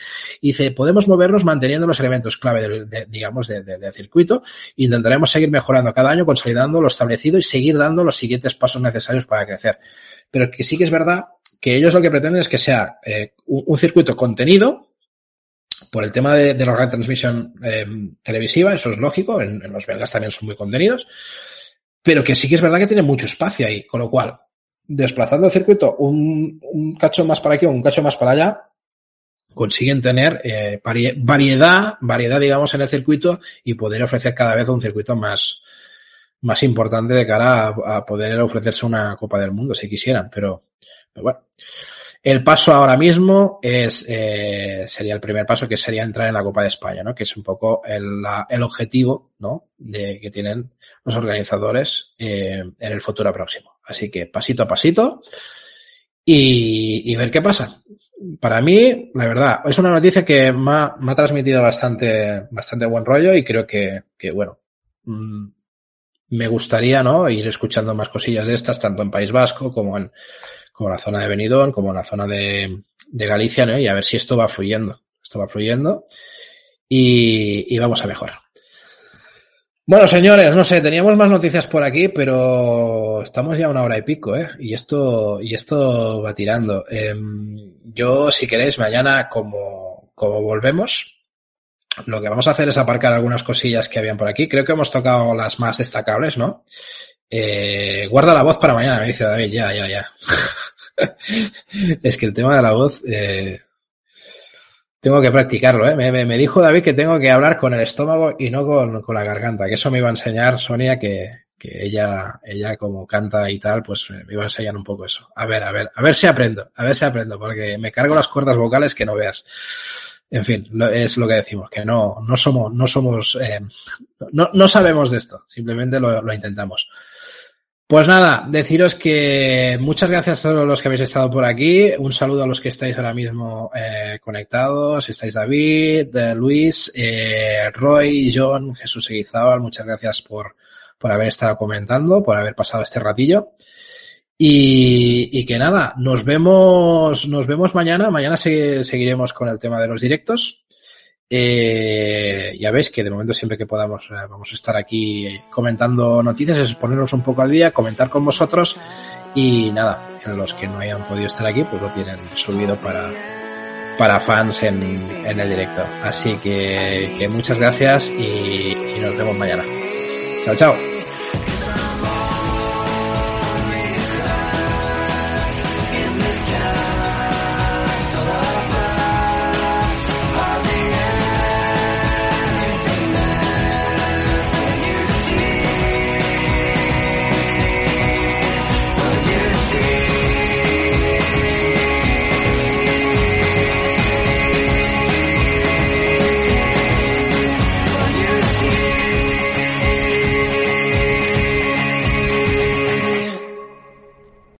Y dice, podemos movernos manteniendo los elementos clave, de, de, digamos, del de, circuito. Intentaremos seguir mejorando cada año, consolidando lo establecido y seguir dando los siguientes pasos necesarios para crecer. Pero que sí que es verdad que ellos lo que pretenden es que sea eh, un circuito contenido, por el tema de, la retransmisión eh, televisiva, eso es lógico, en, los belgas también son muy contenidos, pero que sí que es verdad que tiene mucho espacio ahí, con lo cual, desplazando el circuito un, cacho más para aquí o un cacho más para allá, consiguen tener eh, variedad, variedad, digamos, en el circuito y poder ofrecer cada vez un circuito más, más importante de cara a, poder ofrecerse una Copa del Mundo, si quisieran, pero bueno. El paso ahora mismo es, eh, sería el primer paso que sería entrar en la Copa de España, ¿no? Que es un poco el, el objetivo, ¿no? De que tienen los organizadores eh, en el futuro próximo. Así que pasito a pasito y, y, ver qué pasa. Para mí, la verdad, es una noticia que me ha, me ha transmitido bastante, bastante buen rollo y creo que, que bueno, mmm, me gustaría, ¿no? Ir escuchando más cosillas de estas, tanto en País Vasco como en, como la zona de Benidorm, como la zona de, de Galicia, ¿no? Y a ver si esto va fluyendo. Esto va fluyendo. y, y vamos a mejorar. Bueno, señores, no sé, teníamos más noticias por aquí, pero estamos ya una hora y pico, ¿eh? Y esto, y esto va tirando. Eh, yo, si queréis, mañana, como, como volvemos, lo que vamos a hacer es aparcar algunas cosillas que habían por aquí. Creo que hemos tocado las más destacables, ¿no? Eh, guarda la voz para mañana, me dice David, ya, ya, ya. [laughs] es que el tema de la voz, eh, tengo que practicarlo, ¿eh? Me, me, dijo David que tengo que hablar con el estómago y no con, con la garganta, que eso me iba a enseñar Sonia, que, que ella, ella como canta y tal, pues me iba a enseñar un poco eso. A ver, a ver, a ver si aprendo, a ver si aprendo, porque me cargo las cuerdas vocales que no veas. En fin, lo, es lo que decimos, que no, no somos, no somos, eh, no, no sabemos de esto, simplemente lo, lo intentamos. Pues nada, deciros que muchas gracias a todos los que habéis estado por aquí. Un saludo a los que estáis ahora mismo eh, conectados. Estáis David, eh, Luis, eh, Roy, John, Jesús Eguizábal. Muchas gracias por, por haber estado comentando, por haber pasado este ratillo. Y, y que nada, nos vemos, nos vemos mañana. Mañana se, seguiremos con el tema de los directos. Eh, ya veis que de momento siempre que podamos eh, vamos a estar aquí comentando noticias, es ponernos un poco al día, comentar con vosotros y nada, los que no hayan podido estar aquí pues lo tienen subido para, para fans en, en el directo. Así que, que muchas gracias y, y nos vemos mañana. Chao, chao.